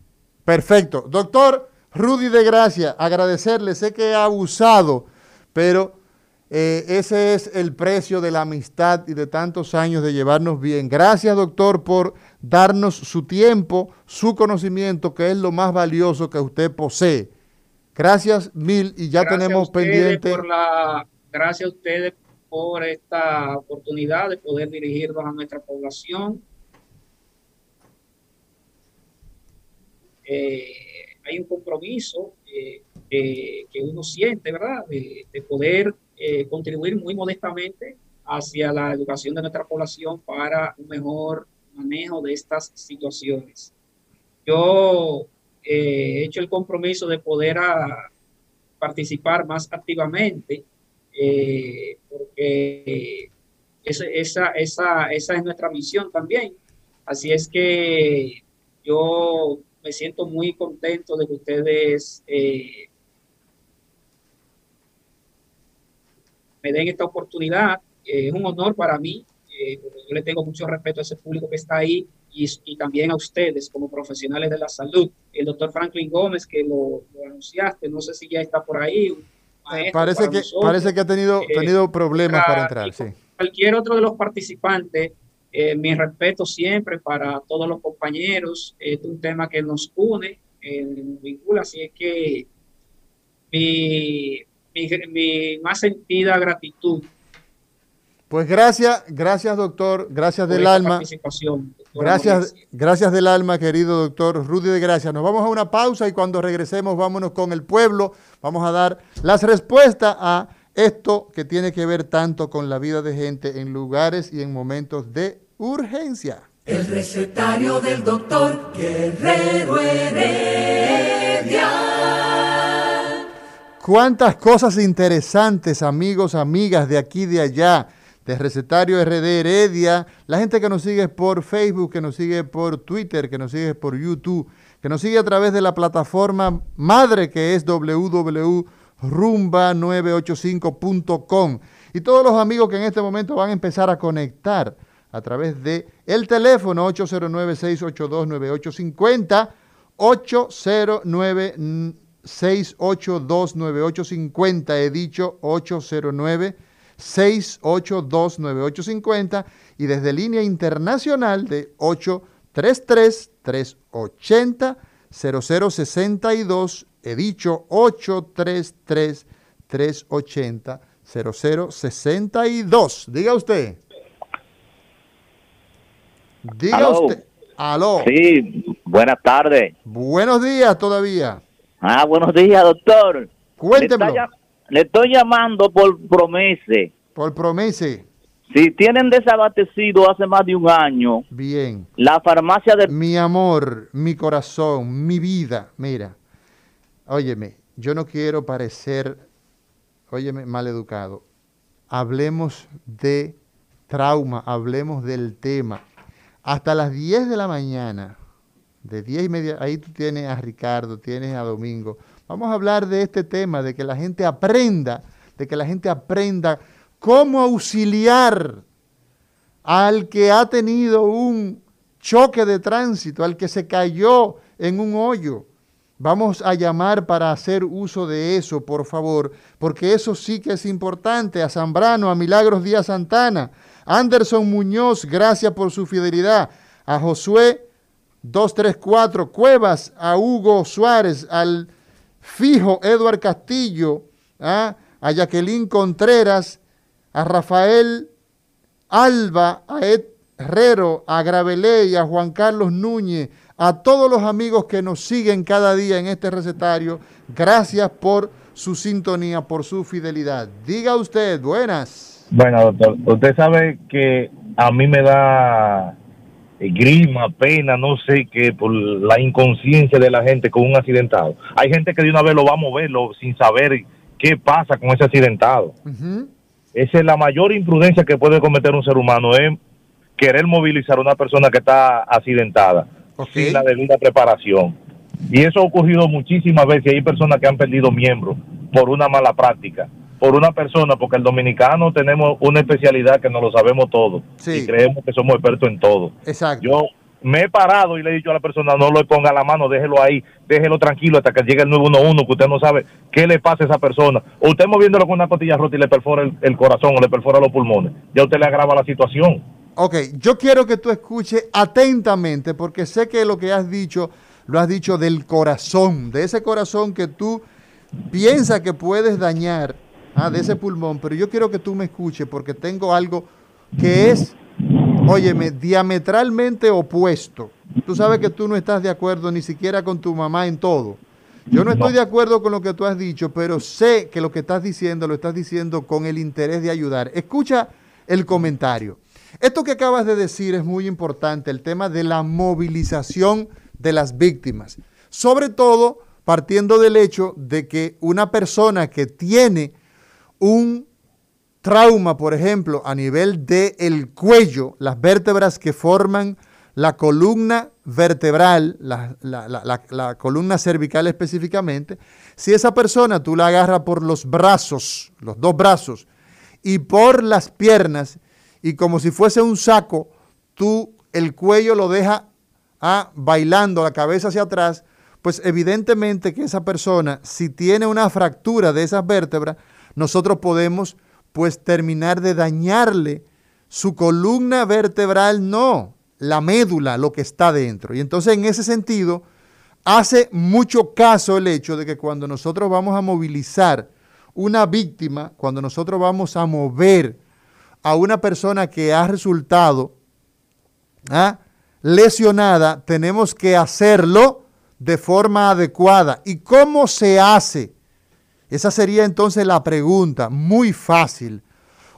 S3: Perfecto. Doctor Rudy de Gracia, agradecerle. Sé que he abusado, pero Eh, ese es el precio de la amistad y de tantos años de llevarnos bien. Gracias, doctor, por darnos su tiempo, su conocimiento, que es lo más valioso que usted posee. Gracias mil y ya tenemos pendiente.
S5: gracias a ustedes por esta oportunidad de poder dirigirnos a nuestra población. Eh, hay un compromiso eh, que uno siente, ¿verdad? De, poder eh, contribuir muy modestamente hacia la educación de nuestra población para un mejor manejo de estas situaciones. Yo he hecho el compromiso de poder a, participar más activamente eh, porque esa, es nuestra misión también. Así es que yo me siento muy contento de que ustedes eh, me den esta oportunidad. es un honor para mí. Eh, yo le tengo mucho respeto a ese público que está ahí y, y, también a ustedes como profesionales de la salud. El doctor Franklin Gómez, que lo, lo anunciaste, no sé si ya está por ahí,
S3: parece que parece que ha tenido, eh, tenido problemas para entrar. Sí.
S5: Cualquier otro de los participantes, eh, mi respeto siempre para todos los compañeros. es un tema que nos une, eh, nos vincula, así es que mi, mi, más sentida gratitud
S3: pues gracias, gracias doctor, gracias del alma. Gracias, gracias del alma, querido doctor Rudy de Gracia. Nos vamos a una pausa y cuando regresemos vámonos con el pueblo. Vamos a dar las respuestas a esto que tiene que ver tanto con la vida de gente en lugares y en momentos de urgencia.
S2: El recetario del doctor Guerrero Heredia.
S3: Cuántas cosas interesantes, amigos, amigas de aquí de allá de Recetario RD Heredia, la gente que nos sigue por Facebook, que nos sigue por Twitter, que nos sigue por YouTube, que nos sigue a través de la plataforma madre que es www.rumba985.com y todos los amigos que en este momento van a empezar a conectar a través de el teléfono 809-682-9850, 809-682-9850, he dicho 809 6829850 y desde línea internacional de 833-380-0062. He dicho 833-380-0062. Diga usted. Diga usted. Aló.
S6: Sí, buenas tardes.
S3: Buenos días todavía.
S6: Ah, buenos días, doctor.
S3: Cuéntemelo.
S6: Le estoy llamando por promese.
S3: Por promese.
S6: Si tienen desabastecido hace más de un año.
S3: Bien.
S6: La farmacia de...
S3: Mi amor, mi corazón, mi vida. Mira, óyeme, yo no quiero parecer, óyeme, educado. Hablemos de trauma, hablemos del tema. Hasta las 10 de la mañana, de 10 y media, ahí tú tienes a Ricardo, tienes a Domingo, Vamos a hablar de este tema, de que la gente aprenda, de que la gente aprenda cómo auxiliar al que ha tenido un choque de tránsito, al que se cayó en un hoyo. Vamos a llamar para hacer uso de eso, por favor, porque eso sí que es importante. A Zambrano, a Milagros Díaz Santana, Anderson Muñoz, gracias por su fidelidad. A Josué 234, Cuevas, a Hugo Suárez, al Fijo Eduard Castillo, ¿ah? a Jacqueline Contreras, a Rafael Alba, a Ed Herrero, a Graveley, a Juan Carlos Núñez, a todos los amigos que nos siguen cada día en este recetario, gracias por su sintonía, por su fidelidad. Diga usted, buenas.
S7: Bueno, doctor, usted sabe que a mí me da grima, pena, no sé qué, por la inconsciencia de la gente con un accidentado. Hay gente que de una vez lo va a moverlo sin saber qué pasa con ese accidentado. Esa es la mayor imprudencia que puede cometer un ser humano, es querer movilizar a una persona que está accidentada sin la debida preparación. Y eso ha ocurrido muchísimas veces. Hay personas que han perdido miembros por una mala práctica por una persona, porque el dominicano tenemos una especialidad que no lo sabemos todo y creemos que somos expertos en todo.
S3: Exacto.
S7: Yo me he parado y le he dicho a la persona, no le ponga la mano, déjelo ahí, déjelo tranquilo hasta que llegue el 911, que usted no sabe qué le pasa a esa persona. O usted moviéndolo con una costilla rota y le perfora el, el corazón o le perfora los pulmones, ya usted le agrava la situación.
S3: Ok, yo quiero que tú escuches atentamente, porque sé que lo que has dicho, lo has dicho del corazón, de ese corazón que tú piensas que puedes dañar, ah, de ese pulmón, pero yo quiero que tú me escuches porque tengo algo que es, óyeme, diametralmente opuesto. Tú sabes que tú no estás de acuerdo ni siquiera con tu mamá en todo. Yo no estoy de acuerdo con lo que tú has dicho, pero sé que lo que estás diciendo lo estás diciendo con el interés de ayudar. Escucha el comentario. Esto que acabas de decir es muy importante, el tema de la movilización de las víctimas. Sobre todo partiendo del hecho de que una persona que tiene un trauma, por ejemplo, a nivel del cuello, las vértebras que forman la columna vertebral, la, la, columna cervical específicamente, si esa persona tú la agarras por los brazos, los dos brazos, y por las piernas, y como si fuese un saco, tú el cuello lo dejas ah, bailando, la cabeza hacia atrás, pues evidentemente que esa persona, si tiene una fractura de esas vértebras, nosotros podemos pues terminar de dañarle su columna vertebral, no, la médula, lo que está dentro. Y entonces en ese sentido, hace mucho caso el hecho de que cuando nosotros vamos a movilizar una víctima, cuando nosotros vamos a mover a una persona que ha resultado ¿ah? lesionada, tenemos que hacerlo de forma adecuada. ¿Y cómo se hace? Esa sería entonces la pregunta, muy fácil.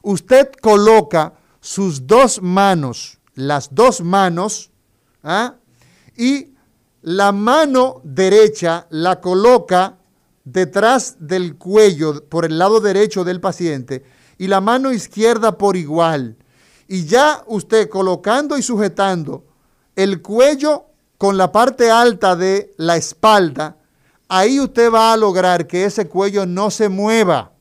S3: Usted coloca sus dos manos, las dos manos, ¿ah? y la mano derecha la coloca detrás del cuello, por el lado derecho del paciente, y la mano izquierda por igual. Y ya usted colocando y sujetando el cuello con la parte alta de la espalda, ahí usted va a lograr que ese cuello no se mueva.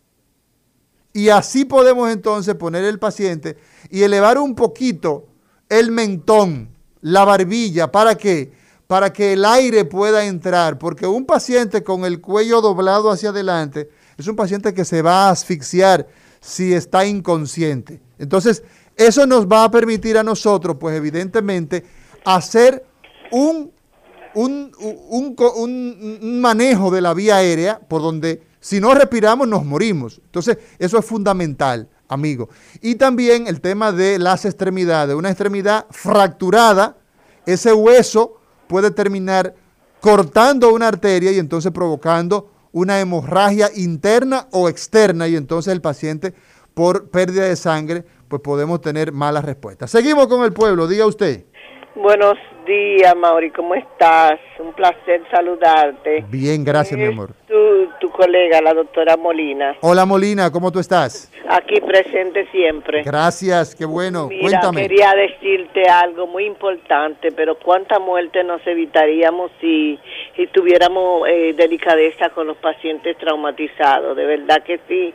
S3: Y así podemos entonces poner el paciente y elevar un poquito el mentón, la barbilla, ¿para qué? Para que el aire pueda entrar, porque un paciente con el cuello doblado hacia adelante es un paciente que se va a asfixiar si está inconsciente. Entonces, eso nos va a permitir a nosotros, pues evidentemente, hacer un, un, un, manejo de la vía aérea por donde si no respiramos nos morimos. Entonces, eso es fundamental, amigo. Y también el tema de las extremidades. Una extremidad fracturada, ese hueso puede terminar cortando una arteria y entonces provocando una hemorragia interna o externa y entonces el paciente por pérdida de sangre pues podemos tener malas respuestas. Seguimos con el pueblo, diga usted.
S8: Buenos días, Mauri, ¿cómo estás? Un placer saludarte.
S3: Bien, gracias, mi amor.
S8: Tu, tu colega, la doctora Molina.
S3: Hola, Molina, ¿cómo tú estás?
S8: Aquí presente siempre.
S3: Gracias, qué bueno.
S8: Mira,
S3: Cuéntame.
S8: quería decirte algo muy importante, pero cuánta muerte nos evitaríamos si, si tuviéramos eh, delicadeza con los pacientes traumatizados. De verdad que sí.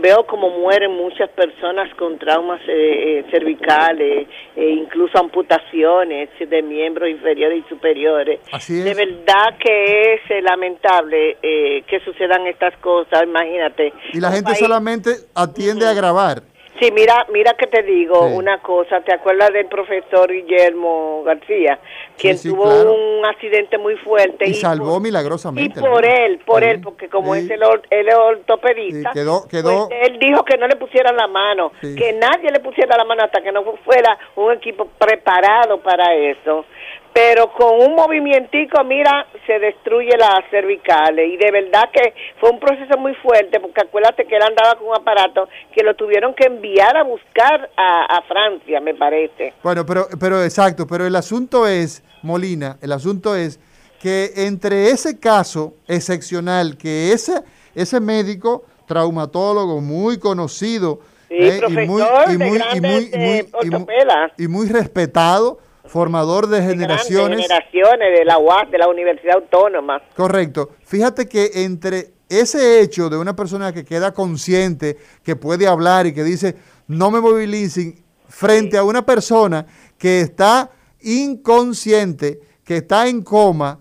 S8: Veo como mueren muchas personas con traumas eh, eh, cervicales, e incluso amputaciones de miembros inferiores y superiores.
S3: Así es.
S8: De verdad que es lamentable que sucedan estas cosas, imagínate.
S3: Y la gente
S8: país-
S3: solamente atiende a grabar.
S8: Sí, mira, mira que te digo
S3: Sí.
S8: una cosa. ¿Te acuerdas del profesor Guillermo García, quien
S3: sí,
S8: tuvo
S3: claro.
S8: un accidente muy fuerte
S3: Y salvó
S8: por- y
S3: milagrosamente.
S8: por él, por él, porque como es el, or- él es ortopedista,
S3: quedó- quedó-
S8: pues él dijo que no le pusieran la mano, que nadie le pusiera la mano hasta que no fuera un equipo preparado para eso. Pero con un movimientico, mira, se destruye las cervicales. Y de verdad que fue un proceso muy fuerte, porque acuérdate que él andaba con un aparato que lo tuvieron que enviar a buscar a, a Francia, me parece.
S3: Bueno, pero, pero exacto, pero el asunto es, Molina, el asunto es que entre ese caso excepcional, que ese, ese médico traumatólogo muy conocido y muy respetado, formador de generaciones.
S8: Grandes generaciones de la UAS, de la Universidad Autónoma.
S3: Correcto. Fíjate que entre ese hecho de una persona que queda consciente, que puede hablar y que dice, no me movilicen, frente a una persona que está inconsciente que está en coma,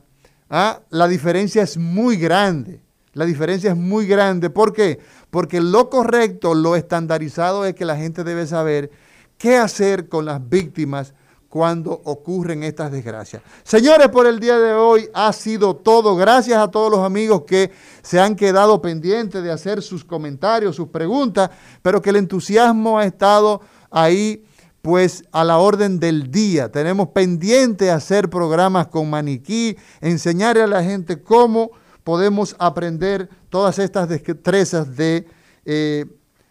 S3: ¿ah? la diferencia es muy grande. La diferencia es muy grande. ¿Por qué? Porque lo correcto, lo estandarizado es que la gente debe saber qué hacer con las víctimas cuando ocurren estas desgracias. Señores, por el día de hoy ha sido todo. Gracias a todos los amigos que se han quedado pendientes de hacer sus comentarios, sus preguntas, pero que el entusiasmo ha estado ahí pues a la orden del día. Tenemos pendiente hacer programas con maniquí, enseñarle a la gente cómo podemos aprender todas estas destrezas de eh,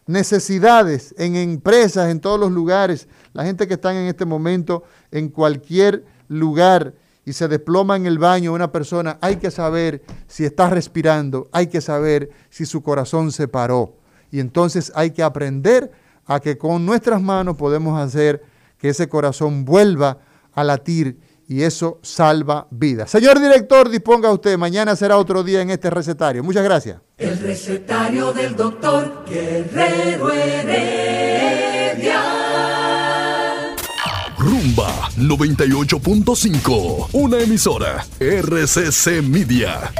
S3: necesidades en empresas, en todos los lugares. La gente que está en este momento en cualquier lugar y se desploma en el baño una persona, hay que saber si está respirando, hay que saber si su corazón se paró. Y entonces hay que aprender a que con nuestras manos podemos hacer que ese corazón vuelva a latir y eso salva vidas. Señor director, disponga usted, mañana será otro día en este recetario. Muchas gracias.
S2: El recetario del doctor Guerrero Heredia.
S9: Rumba 98.5, una emisora RCC Media.